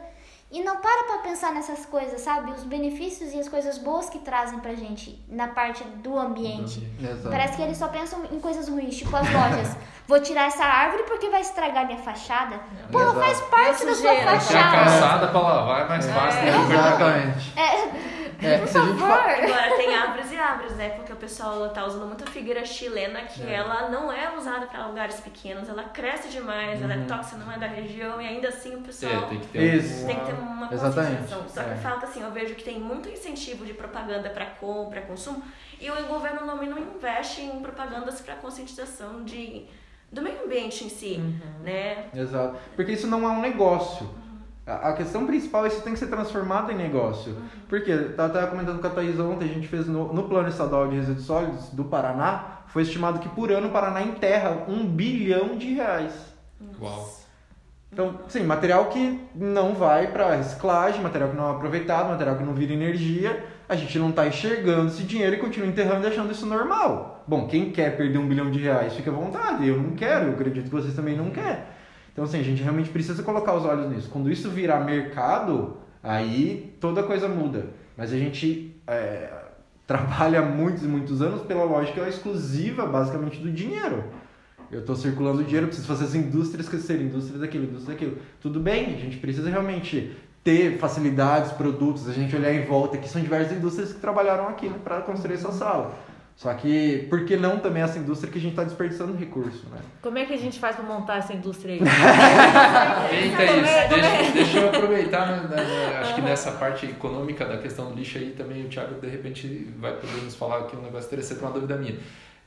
S1: E não para pra pensar nessas coisas, sabe? Os benefícios e as coisas boas que trazem pra gente na parte do ambiente.
S3: Exato.
S1: Parece que eles só pensam em coisas ruins, tipo as lojas. Vou tirar essa árvore porque vai estragar minha fachada. Pô, faz parte
S4: É
S1: da sua
S4: sujeira.
S5: Tem a
S1: fachada.
S5: calçada para lavar é mais fácil. né?
S3: Exatamente.
S1: É,
S3: É,
S1: por
S3: se a gente
S1: favor.
S3: fa-
S2: Agora tem árvores e árvores, né? Porque o pessoal tá usando muito a figueira chilena, que ela não é usada para lugares pequenos, ela cresce demais, ela é tóxica, não é da região, e ainda assim o pessoal
S5: É, tem que ter
S3: Isso.
S2: tem que ter uma
S3: Exatamente.
S2: conscientização. Só que
S3: É.
S2: falta assim, eu vejo que tem muito incentivo de propaganda para compra, consumo, e o governo não, não investe em propagandas para conscientização de do meio ambiente em si, né?
S3: Exato. Porque isso não é um negócio. A questão principal é isso tem que ser transformado em negócio. Porque, eu tava comentando com a Thaís ontem, a gente fez no, no Plano Estadual de Resíduos Sólidos do Paraná, foi estimado que por ano o Paraná enterra um bilhão de reais.
S5: Uau.
S3: Então, sim, material que não vai para reciclagem, material que não é aproveitado, material que não vira energia, a gente não está enxergando esse dinheiro e continua enterrando e achando isso normal. Bom, quem quer perder um bilhão de reais, fica à vontade. Eu não quero, eu acredito que vocês também não querem. Então, assim, a gente realmente precisa colocar os olhos nisso. Quando isso virar mercado, aí toda coisa muda. Mas a gente é, trabalha muitos e muitos anos pela lógica exclusiva, basicamente, do dinheiro. Eu estou circulando dinheiro, preciso fazer as indústrias crescerem, indústria daquilo, indústria daquilo. Tudo bem, a gente precisa realmente ter facilidades, produtos, a gente olhar em volta, que são diversas indústrias que trabalharam aqui para construir essa sala. Só que, por que não também essa indústria que a gente está desperdiçando recurso, né?
S4: Como é que a gente faz pra montar essa indústria aí?
S5: Eita, isso. Deixa, deixa eu aproveitar, né, né, acho que nessa parte econômica da questão do lixo aí também o Thiago de repente vai poder nos falar aqui um negócio interessante, uma dúvida minha.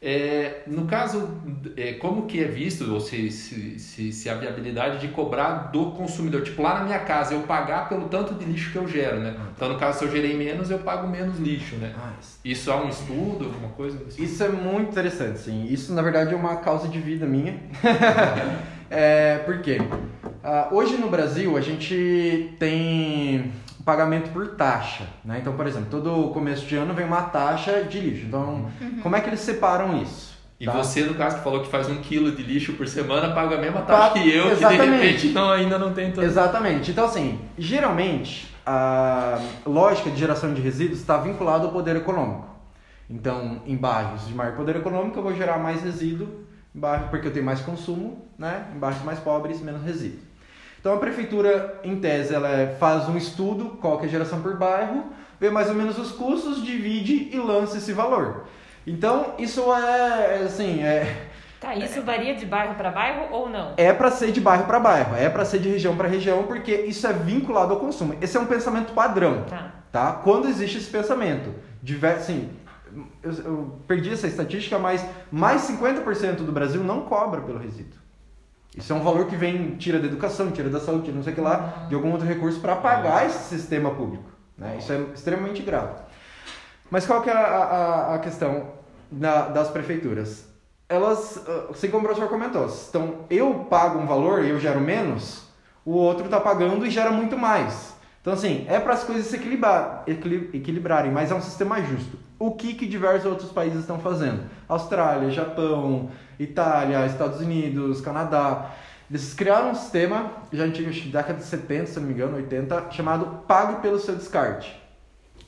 S5: É, no caso, é, como que é visto, ou se, se, se, se a viabilidade de cobrar do consumidor, tipo lá na minha casa, eu pagar pelo tanto de lixo que eu gero, né? Então no caso, se eu gerei menos, eu pago menos lixo, né? Isso é um estudo, alguma coisa?
S3: Isso é muito interessante, sim. Isso, na verdade, é uma causa de vida minha. é, por quê? Ah, hoje no Brasil, a gente tem pagamento por taxa, né? Então, por exemplo, todo começo de ano vem uma taxa de lixo. Então, como é que eles separam isso?
S5: E
S3: Tá?
S5: você, no caso, que falou que faz um quilo de lixo por semana, paga a mesma taxa
S3: Pa-
S5: que eu, que de
S3: Exatamente.
S5: repente não, ainda não tem tanto.
S3: Exatamente. Então, assim, geralmente a lógica de geração de resíduos está vinculada ao poder econômico. Então, em bairros de maior poder econômico, eu vou gerar mais resíduo, em bairro, porque eu tenho mais consumo, né? Em bairros mais pobres, menos resíduo. Então, a prefeitura, em tese, ela é- faz um estudo, qual é a geração por bairro, vê mais ou menos os custos, divide e lança esse valor. Então, isso é, assim, é,
S4: Tá, isso varia de bairro pra bairro ou não?
S3: é para ser de bairro para bairro, é para ser de região para região, porque isso é vinculado ao consumo. Esse é um pensamento padrão,
S4: Tá.
S3: tá? Quando existe esse pensamento, diver- assim, eu, eu perdi essa estatística, mas mais 50% do Brasil não cobra pelo resíduo. Isso é um valor que vem, tira da educação, tira da saúde, tira não sei o que lá, de algum outro recurso para pagar esse sistema público. Né? Isso é extremamente grave. Mas qual que é a, a, a questão da- das prefeituras? elas, ah, assim como o professor comentou, então eu pago um valor e eu gero menos, o outro está pagando e gera muito mais. Então, assim, é para as coisas se equilibrar, equili- equilibrarem, mas é um sistema justo. O que, que diversos outros países estão fazendo? Austrália, Japão, Itália, Estados Unidos, Canadá. Eles criaram um sistema, já antigo, acho que década de 70, se não me engano, 80, chamado Pague pelo seu descarte.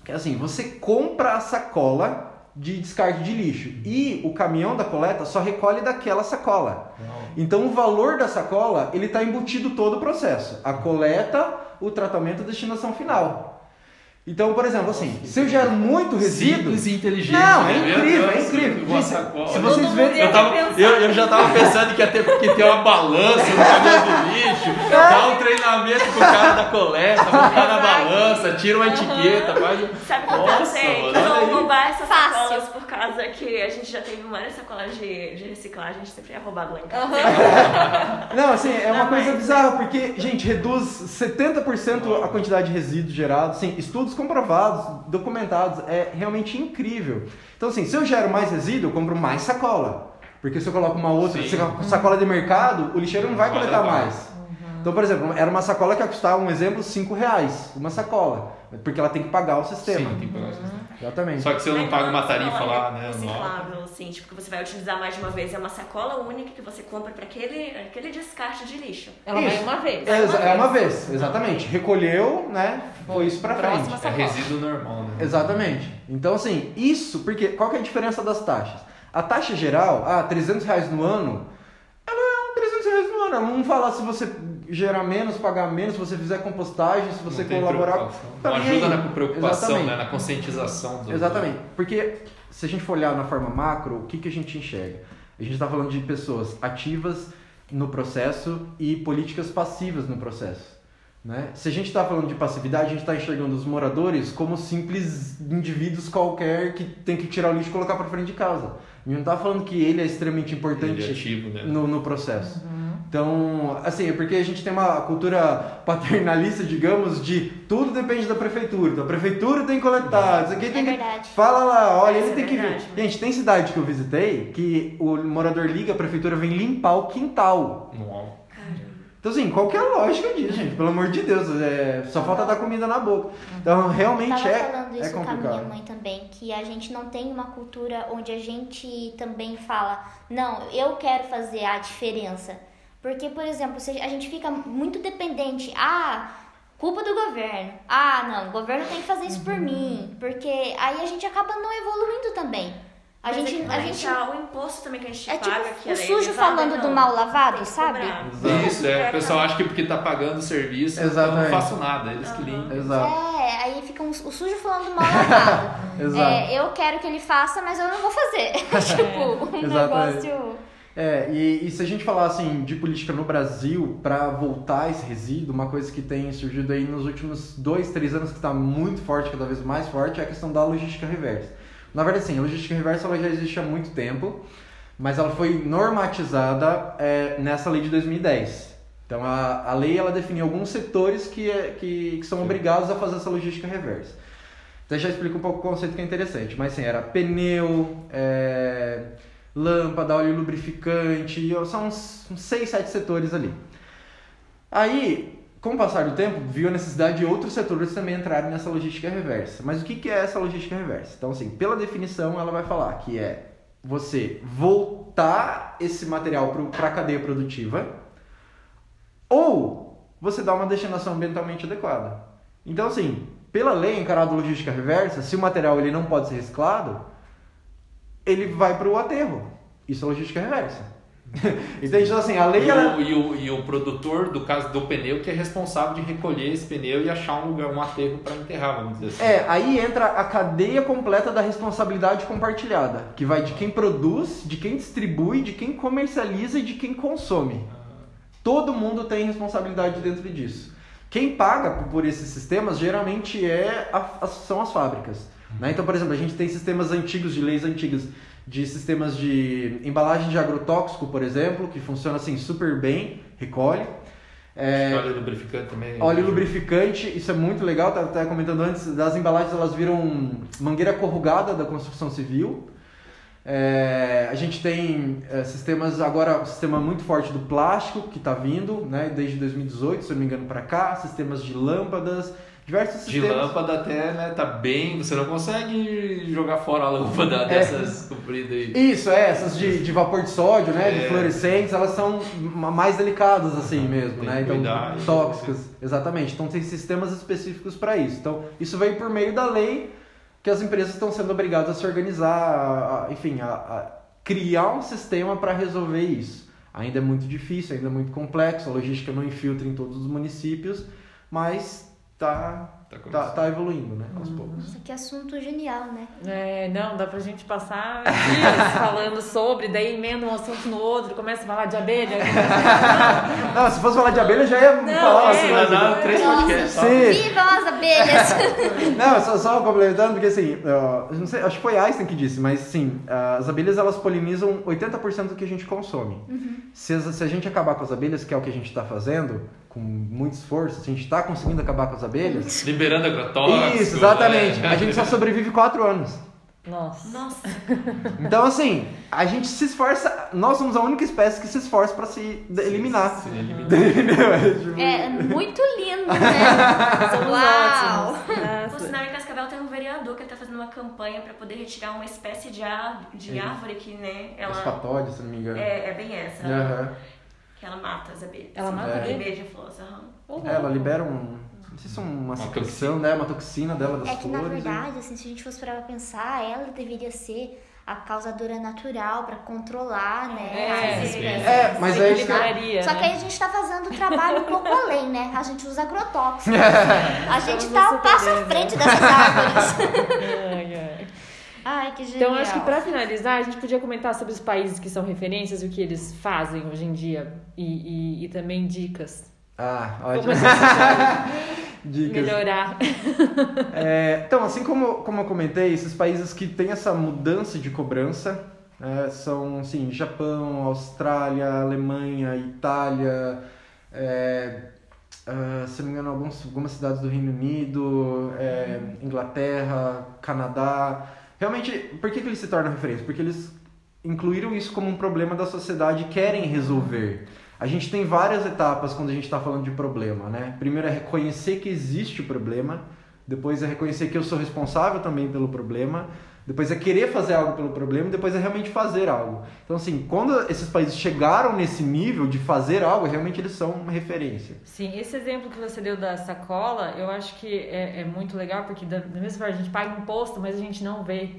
S3: Que é assim, você compra a sacola de descarte de lixo e o caminhão da coleta só recolhe daquela sacola. Então o valor da sacola, ele está embutido todo o processo. A coleta, o tratamento e a destinação final. Então, por exemplo, assim, se eu gero muito resíduo...
S5: Simples e inteligente.
S3: Não, é
S5: né?
S3: Incrível, é incrível. Gente, se vocês verem...
S5: Eu, tava, eu, eu já tava pensando que ia ter que ter uma balança no caminhão do lixo, dar um treinamento pro cara da coleta, botar na balança, tira uma etiqueta, faz.
S2: Sabe o que eu pensei?
S5: mano, aí.
S2: roubar essas
S1: Fácil.
S2: sacolas por causa que a gente já teve várias sacolas de, de reciclagem, a gente sempre é roubado lá em casa.
S3: Não, assim, é uma
S2: Não,
S3: coisa
S2: mas-
S3: bizarra, porque, gente, reduz 70% a quantidade de resíduos gerados, assim, estudos comprovados, documentados, é realmente incrível. Então, assim, se eu gero mais resíduo, eu compro mais sacola. Porque se eu coloco uma outra
S5: Sim.
S3: sacola de mercado, o lixeiro não vai coletar mais. Então, por exemplo, era uma sacola que ia custar, um exemplo, 5 reais, uma sacola. Porque ela tem que pagar o sistema.
S5: Sim, tem que pagar o sistema.
S3: Exatamente.
S5: Só que se eu não pago uma tarifa lá, né? anual.
S2: Reciclável, assim, tipo, que você vai utilizar mais de uma vez. É uma sacola única que você compra para aquele, aquele descarte de lixo.
S4: Ela vai
S3: Isso.
S4: uma vez.
S3: É, exa- é uma vez, exatamente. Recolheu, né? Foi isso pra frente.
S5: É
S4: sacola.
S5: resíduo normal, né?
S3: Exatamente. Então, assim, isso, porque qual que é a diferença das taxas? A taxa geral, ah, 300 reais no ano, é um 300 reais no ano. Ela não fala se você gerar menos, pagar menos, se você fizer compostagem, se você colaborar. nem
S5: ajuda
S3: aí.
S5: na preocupação, né? Na conscientização do.
S3: Exatamente. Porque se a gente for olhar na forma macro, o que, que a gente enxerga? A gente está falando de pessoas ativas no processo e políticas passivas no processo. Né? Se a gente está falando de passividade, a gente está enxergando os moradores como simples indivíduos qualquer que tem que tirar o lixo e colocar para frente de casa. A gente não está falando que ele é extremamente importante
S5: Ele é ativo, né?
S3: no, no processo. Então, assim, é porque a gente tem uma cultura paternalista, digamos, de tudo depende da prefeitura. Então, a prefeitura tem que coletar, isso aqui tem que...
S1: verdade.
S3: Fala lá, olha,
S2: Isso
S3: ele
S2: é
S3: tem que ver.
S2: verdade.
S3: Gente, tem cidade que eu visitei que o morador liga, a prefeitura vem limpar o quintal.
S5: Anual.
S3: Então, assim, qual que é a lógica disso, gente? Pelo amor de Deus, é, só falta dar comida na boca. Então,
S1: Eu
S3: realmente
S1: tava
S3: é,
S1: falando
S3: é
S1: isso com a minha
S3: complicado.
S1: mãe também, que a gente não tem uma cultura onde a gente também fala, não, eu quero fazer a diferença. Porque, por exemplo, se a gente fica muito dependente, ah, culpa do governo. Ah, não, o governo tem que fazer isso
S3: Uhum.
S1: por mim. Porque aí a gente acaba não evoluindo também. A
S2: Mas
S1: gente,
S2: é
S1: a gente
S2: o imposto também que a gente
S1: é
S2: paga.
S1: tipo
S2: que
S1: o
S2: é
S1: sujo
S2: elevado,
S1: falando
S2: não.
S1: do mal lavado, sabe?
S5: Isso, é. O pessoal acha que porque tá pagando o serviço, então eu não
S3: Exatamente.
S5: faço nada, eles que limpam.
S3: Exato,
S1: É, aí fica um- o sujo falando do mal lavado.
S3: exato.
S1: É, eu quero que ele faça, mas eu não vou fazer. tipo, um
S3: Exatamente.
S1: negócio.
S3: É, e, e se a gente falar assim de política no Brasil para voltar esse resíduo, uma coisa que tem surgido aí nos últimos dois, três anos que está muito forte, cada vez mais forte, é a questão da logística reversa. Na verdade, sim, a logística reversa ela já existe há muito tempo, mas ela foi normatizada é, nessa lei de 2010. Então a, a lei ela definiu alguns setores que, é, que, que são obrigados a fazer essa logística reversa. Então já explico um pouco o conceito que é interessante, mas sim, era pneu, é, lâmpada, óleo lubrificante, são uns, uns seis, sete setores ali. Aí, com o passar do tempo, viu a necessidade de outros setores também entrarem nessa logística reversa. Mas o que que é essa logística reversa? Então, assim, pela definição, ela vai falar que é você voltar esse material para a cadeia produtiva ou você dá uma destinação ambientalmente adequada. Então, assim, pela lei encarada logística reversa, se o material ele não pode ser reciclado, ele vai para o aterro. Isso é logística reversa. Entende? Então, assim, a lei...
S5: E
S3: ela-
S5: o, e, o, e o produtor, do caso do pneu, que é responsável de recolher esse pneu e achar um lugar, um aterro para enterrar, vamos dizer assim.
S3: É, aí entra a cadeia completa da responsabilidade compartilhada, que vai de quem produz, de quem distribui, de quem comercializa e de quem consome. Todo mundo tem responsabilidade dentro disso. Quem paga por- esses sistemas geralmente é a- são as fábricas. Né? Então, por exemplo, a gente tem sistemas antigos, de leis antigas, de sistemas de embalagem de agrotóxico, por exemplo, que funciona assim super bem, recolhe. É,
S5: Óleo lubrificante também.
S3: Óleo lubrificante, isso é muito legal, tava até comentando antes, das embalagens elas viram mangueira corrugada da construção civil. É, a gente tem é, sistemas, agora um sistema muito forte do plástico que está vindo, né, desde 2018, se eu não me engano, para cá, sistemas de lâmpadas, diversos
S5: De
S3: sistemas.
S5: lâmpada até, né? Tá bem. Você não consegue jogar fora a lâmpada dessas compridas aí.
S3: Isso, é, essas de, de vapor de sódio, né, de
S5: É.
S3: fluorescentes, elas são ma- mais delicadas assim mesmo,
S5: Tem
S3: né, então
S5: cuidar,
S3: tóxicas, exatamente. Então tem sistemas específicos para isso. Então isso veio por meio da lei que as empresas estão sendo obrigadas a se organizar, a- a- enfim, a, a criar um sistema para resolver isso. Ainda é muito difícil, ainda é muito complexo, a logística não infiltra em todos os municípios, mas tá,
S5: Tá
S3: tá, tá evoluindo, né, aos poucos.
S1: Nossa, que assunto genial, né?
S4: É, não, dá pra gente passar dias falando sobre, daí emenda um assunto no outro, começa a falar de abelha.
S3: Não, se fosse falar de abelha, já ia
S4: Não,
S3: falar
S4: é,
S3: assim, mas-
S5: dar três
S1: Nossa.
S5: podcasts.
S3: Sim.
S1: Vivam as abelhas!
S3: Não, só, só complementando, porque assim, eu não sei, acho que foi Einstein que disse, mas sim, as abelhas elas polinizam 80% do que a gente consome. Se, as- se a gente acabar com as abelhas, que é o que a gente está fazendo, com muito esforço, se a gente está conseguindo acabar com as abelhas.
S5: Liberando agrotóxicos.
S3: Isso, exatamente.
S5: né?
S3: A gente só sobrevive 4 anos.
S4: Nossa.
S2: Nossa,
S3: Então, assim, a gente se esforça. Nós somos a única espécie que se esforça para se eliminar.
S5: Se eliminar.
S3: Entendeu? É, tipo,
S1: É muito lindo, né?
S4: Somos
S1: Uau!
S4: ótimos.
S2: por
S4: Nossa.
S2: sinal, em Cascavel tem um vereador que ele tá fazendo uma campanha pra poder retirar uma espécie de, ar- de
S3: Uhum.
S2: árvore que, né,
S3: Os
S2: ela...
S3: patódios, se não me engano.
S2: É, é bem essa,
S3: Aham.
S2: Que ela mata as abelhas.
S4: Ela mata
S3: É.
S4: abelha?
S2: Beijo, flores, aham.
S3: É, ela libera um. Não sei se é uma,
S5: Uma
S3: secreção, né? Uma toxina dela das
S1: É que na
S3: flores. né?
S1: verdade, assim, se a gente fosse parar pra pensar, ela deveria ser a causadora natural pra controlar, né?
S4: É,
S1: as.
S3: É, mas é isso
S1: Só que aí a gente tá fazendo o trabalho um pouco além, né? A gente usa agrotóxicos. A gente
S4: Estamos
S1: tá um passo à frente dessas árvores.
S4: Ai,
S1: que genial.
S4: Então, acho que pra finalizar, a gente podia comentar sobre os países que são referências, o que eles fazem hoje em dia e, e, e também dicas.
S3: Ah,
S4: Como
S3: ótimo.
S4: a gente pode
S3: Dicas.
S4: melhorar.
S3: É, então, assim como, como eu comentei, esses países que têm essa mudança de cobrança né, são, sim, Japão, Austrália, Alemanha, Itália, é, ah, se não me engano, alguns, algumas cidades do Reino Unido, é, Inglaterra, Canadá. Realmente, por que, que eles se tornam referência? Porque eles incluíram isso como um problema da sociedade e querem resolver. A gente tem várias etapas quando a gente está falando de problema, né? Primeiro é reconhecer que existe o problema, depois é reconhecer que eu sou responsável também pelo problema, depois é querer fazer algo pelo problema, depois é realmente fazer algo. Então, assim, quando esses países chegaram nesse nível de fazer algo, realmente eles são uma referência.
S4: Sim, esse exemplo que você deu da sacola, eu acho que é, é muito legal, porque da, da mesma forma a gente paga imposto, mas a gente não vê.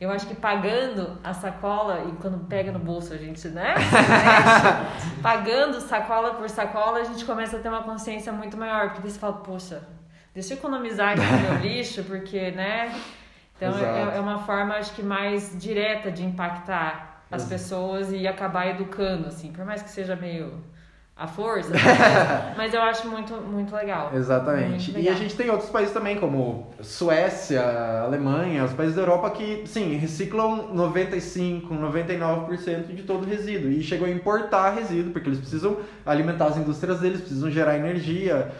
S4: Eu acho que pagando a sacola e quando pega no bolso a gente, né? pagando sacola por sacola, a gente começa a ter uma consciência muito maior, porque você fala, poxa, deixa eu economizar aqui no meu lixo, porque, né? Então é, é uma forma, acho que mais direta de impactar as
S3: Exato.
S4: pessoas e acabar educando, assim, por mais que seja meio à força, mas eu acho muito, muito legal.
S3: Exatamente.
S4: Muito
S3: E
S4: legal.
S3: a gente tem outros países também, como Suécia, Alemanha, os países da Europa que, sim, reciclam 95, 99% de todo o resíduo. E chegou a importar resíduo, porque eles precisam alimentar as indústrias deles, precisam gerar energia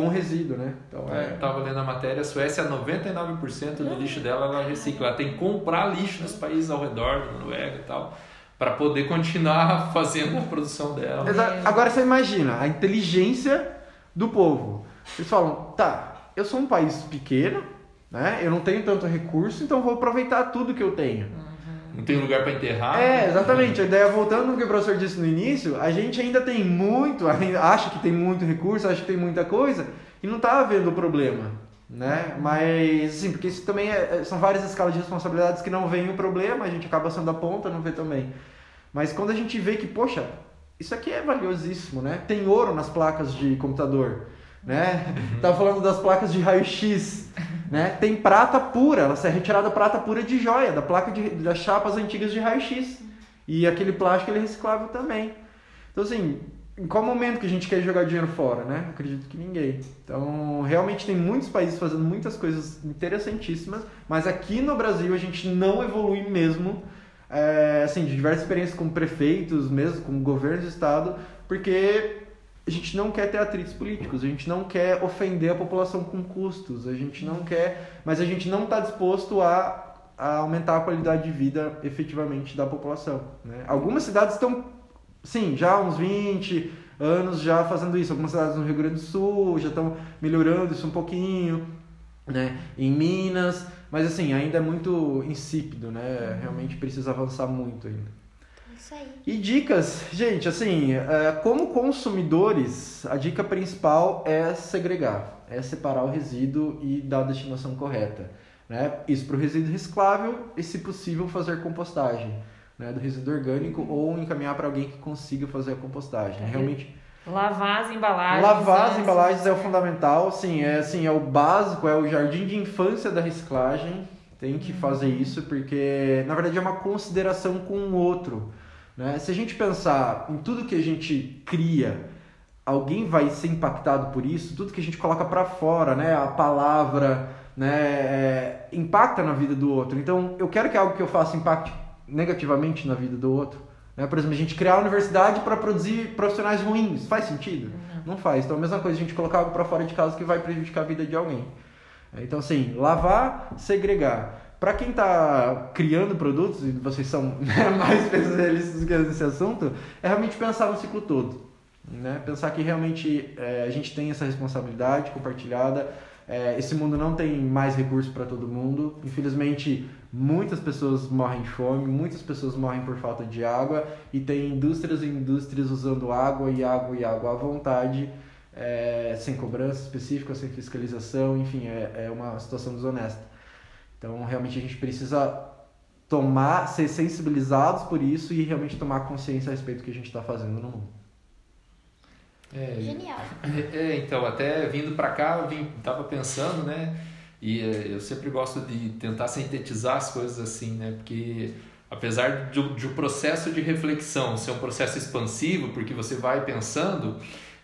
S3: com resíduo, né? Então,
S5: É,
S3: é...
S5: eu tava lendo a matéria, a Suécia, 99% do lixo dela ela recicla. Ela tem que comprar lixo nos países ao redor, da Noruega e tal, para poder continuar fazendo a produção dela.
S3: Exa- Agora você imagina a inteligência do povo. Eles falam, tá, eu sou um país pequeno, né? Eu não tenho tanto recurso, então vou aproveitar tudo que eu tenho.
S5: Não tem lugar para enterrar.
S3: É, exatamente. A ideia, voltando no que o professor disse no início, a gente ainda tem muito, ainda acha que tem muito recurso, acha que tem muita coisa, e não tá vendo o problema, né? Mas, assim, porque isso também é- é- são várias escalas de responsabilidades que não veem o problema, a gente acaba sendo a ponta, não vê também. Mas quando a gente vê que, poxa, isso aqui é valiosíssimo, né? Tem ouro nas placas de computador, né? Tava falando das placas de raio-x, né? Tem prata pura, ela é retirada prata pura de joia, da placa de, das chapas antigas de raio-x. E aquele plástico ele é reciclável também. Então, assim, em qual momento que a gente quer jogar dinheiro fora, né? Acredito que ninguém. Então, realmente tem muitos países fazendo muitas coisas interessantíssimas, mas aqui no Brasil a gente não evolui mesmo, é, assim, de diversas experiências com prefeitos, mesmo com governos do estado, porque a gente não quer ter atritos políticos, a gente não quer ofender a população com custos, a gente não quer, mas a gente não está disposto a a aumentar a qualidade de vida efetivamente da população. Né? Algumas cidades estão, sim, já há uns 20 anos já fazendo isso. Algumas cidades no Rio Grande do Sul já estão melhorando isso um pouquinho, né? Em Minas, mas assim, ainda é muito insípido, né? Realmente precisa avançar muito ainda.
S1: Isso aí.
S3: E dicas, gente, assim, é, como consumidores, a dica principal é segregar, é separar o resíduo e dar a destinação correta. Né? Isso para o resíduo reciclável e, se possível, fazer compostagem né? do resíduo orgânico ou encaminhar para alguém que consiga fazer a compostagem. Realmente.
S4: Lavar as embalagens.
S3: Lavar as
S4: né?
S3: embalagens é o fundamental, sim, é assim, é o básico, é o jardim de infância da reciclagem. Tem que fazer isso porque, na verdade, é uma consideração com o outro. Né? Se a gente pensar em tudo que a gente cria, alguém vai ser impactado por isso, tudo que a gente coloca para fora, né? A palavra, né? É, impacta na vida do outro. Então, eu quero que algo que eu faça impacte negativamente na vida do outro. Né? Por exemplo, a gente criar uma universidade para produzir profissionais ruins. Faz sentido? Não. Não faz. Então, a mesma coisa, a gente colocar algo para fora de casa que vai prejudicar a vida de alguém. Então, assim, lavar, segregar. Para quem está criando produtos, e vocês são né, mais especialistas que nesse assunto, é realmente pensar no ciclo todo. Né? Pensar que realmente é, a gente tem essa responsabilidade compartilhada. É, esse mundo não tem mais recursos para todo mundo. Infelizmente, muitas pessoas morrem de fome, muitas pessoas morrem por falta de água e tem indústrias e indústrias usando água e água e água à vontade, é, sem cobrança específica, sem fiscalização, enfim, é, é uma situação desonesta. Então, realmente a gente precisa tomar, ser sensibilizados por isso e realmente tomar consciência a respeito do que a gente está fazendo no mundo.
S5: É,
S1: Genial.
S5: É, então, até vindo para cá, eu vim, tava pensando, né? E é, eu sempre gosto de tentar sintetizar as coisas assim, né? Porque apesar de, de o processo de reflexão ser um processo expansivo, porque você vai pensando,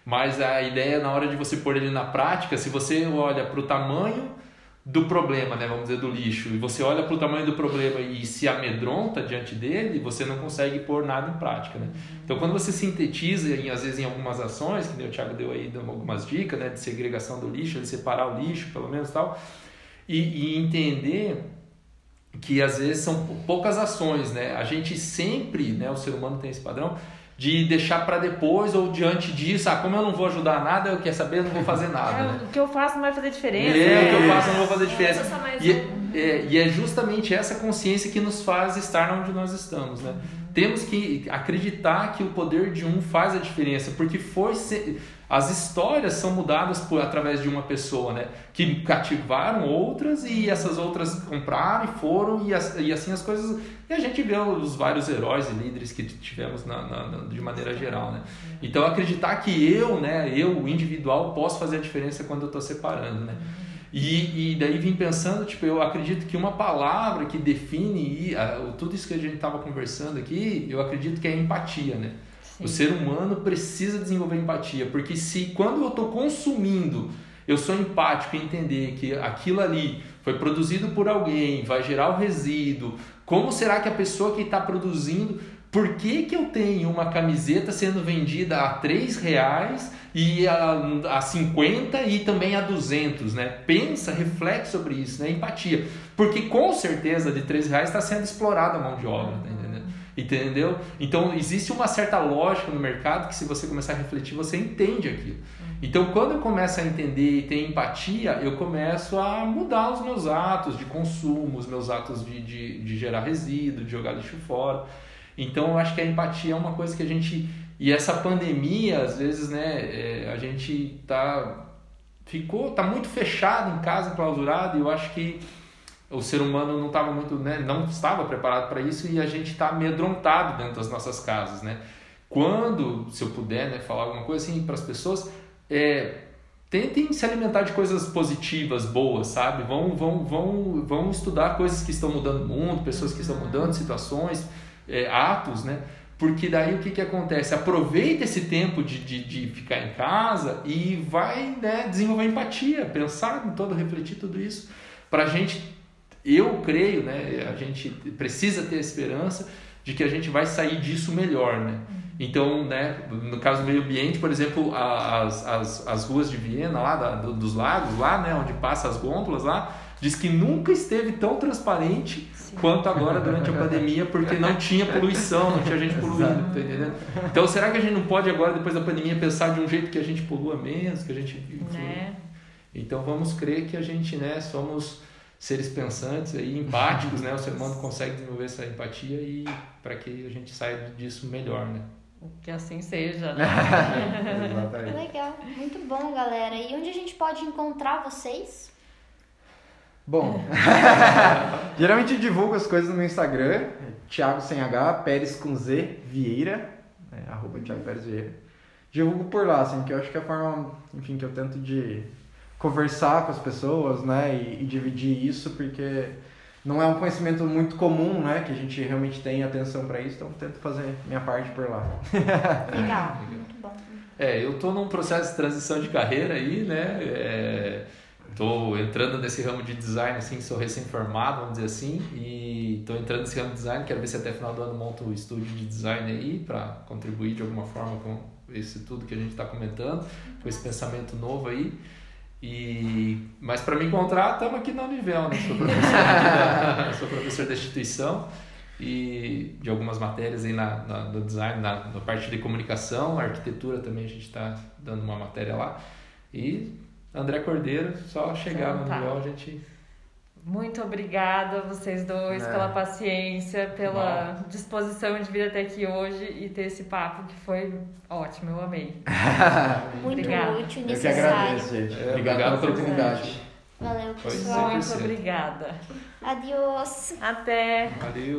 S5: mas a ideia na hora de você pôr ele na prática, se você olha para o tamanho do problema, né, vamos dizer, do lixo, e você olha para o tamanho do problema e se amedronta diante dele, você não consegue pôr nada em prática. Né? Então, quando você sintetiza, em, às vezes em algumas ações, que o Thiago deu aí algumas dicas né, de segregação do lixo, de separar o lixo, pelo menos tal, e, e entender que às vezes são poucas ações, né? A gente sempre, né, o ser humano tem esse padrão, de deixar para depois ou diante disso, ah, como eu não vou ajudar nada, eu quer saber, eu não vou fazer nada.
S4: É,
S5: né?
S4: O que eu faço não vai fazer diferença.
S5: É, o que eu faço não vou fazer diferença.
S2: É
S5: E,
S2: um.
S5: é, e é justamente essa consciência que nos faz estar onde nós estamos, né? Temos que acreditar que o poder de um faz a diferença, porque foi as histórias são mudadas por através de uma pessoa, né? Que cativaram outras e essas outras compraram e foram e, as- e assim as coisas. E a gente vê os vários heróis e líderes que tivemos na, na- na- de maneira geral, né? Então acreditar que eu, né? Eu individual posso fazer a diferença quando eu estou separando, né? E, e daí vim pensando, tipo, eu acredito que uma palavra que define ah, tudo isso que a gente estava conversando aqui, eu acredito que é empatia, né? O ser humano precisa desenvolver empatia, porque se quando eu estou consumindo, eu sou empático em entender que aquilo ali foi produzido por alguém, vai gerar o resíduo, como será que a pessoa que está produzindo, por que, que eu tenho uma camiseta sendo vendida a 3 reais e a, a 50 e também a 200, né? Pensa, reflete sobre isso, né? Empatia. Porque com certeza de 3 reais está sendo explorada a mão de obra, entendendo? Entendeu? Então existe uma certa lógica no mercado que se você começar a refletir, você entende aquilo. Então quando eu começo a entender e ter empatia, eu começo a mudar os meus atos de consumo, os meus atos de, de, de gerar resíduo, de jogar lixo fora. Então eu acho que a empatia é uma coisa que a gente. E essa pandemia, às vezes, né, é, a gente tá. Ficou, tá muito fechado em casa, clausurado, e eu acho que o ser humano não estava muito, né, não estava preparado para isso e a gente está amedrontado dentro das nossas casas, né? Quando, se eu puder, né, falar alguma coisa assim para as pessoas, é, tentem se alimentar de coisas positivas, boas, sabe? Vão, vão, vão, vão estudar coisas que estão mudando o mundo, pessoas que estão mudando situações, é, atos, né? Porque daí o que, que acontece? Aproveita esse tempo de, de, de ficar em casa e vai né, desenvolver empatia, pensar em todo, refletir tudo isso, para a gente eu creio, né, a gente precisa ter a esperança de que a gente vai sair disso melhor, né? Então, né, no caso do meio ambiente, por exemplo, as, as, as ruas de Viena, lá da- do- dos lagos, lá, né, onde passa as gôndolas lá, diz que nunca esteve tão transparente quanto agora durante a pandemia, porque não tinha poluição, não tinha gente poluindo, tá entendendo? Então será que a gente não pode agora, depois da pandemia, pensar de um jeito que a gente polua menos, que a gente...
S4: Né?
S5: Então vamos crer que a gente, né, somos seres pensantes e empáticos, né? O ser humano consegue desenvolver essa empatia e para que a gente saia disso melhor, né?
S4: Que assim seja, né?
S3: Exatamente.
S1: Legal, muito bom, galera. E onde a gente pode encontrar vocês?
S3: Bom, geralmente eu divulgo as coisas no meu Instagram, Thiago sem H, Pérez com Z, Vieira, né, arroba Thiago Pérez Vieira. Divulgo por lá, assim, que eu acho que é a forma, enfim, que eu tento de conversar com as pessoas, né, e, e dividir isso, porque não é um conhecimento muito comum, né, que a gente realmente tem atenção para isso, então tento fazer minha parte por lá.
S1: Legal, muito bom.
S5: É, eu tô num processo de transição de carreira aí, né? É, tô entrando nesse ramo de design, assim, sou recém-formado, vamos dizer assim, e tô entrando nesse ramo de design, quero ver se até final do ano monto o estúdio de design aí, para contribuir de alguma forma com esse tudo que a gente está comentando, com esse pensamento novo aí. E, mas para me encontrar, estamos aqui na Univel, né? Sou professor, da, sou professor da instituição e de algumas matérias aí na, na, no design, na, na parte de comunicação, arquitetura também a gente está dando uma matéria lá. E André Cordeiro, só chegar
S4: Então
S5: no
S4: tá.
S5: Univel a gente.
S4: Muito obrigada a vocês dois
S3: É.
S4: pela paciência, pela disposição de vir até aqui hoje e ter esse papo que foi ótimo, eu amei.
S1: Muito
S4: Obrigada.
S1: útil,
S3: Eu que
S1: necessário.
S3: agradeço, gente.
S5: É,
S3: obrigado,
S5: obrigado
S3: pela oportunidade.
S1: Valeu, pessoal.
S4: Muito obrigada.
S1: Adiós.
S4: Até!
S5: Valeu!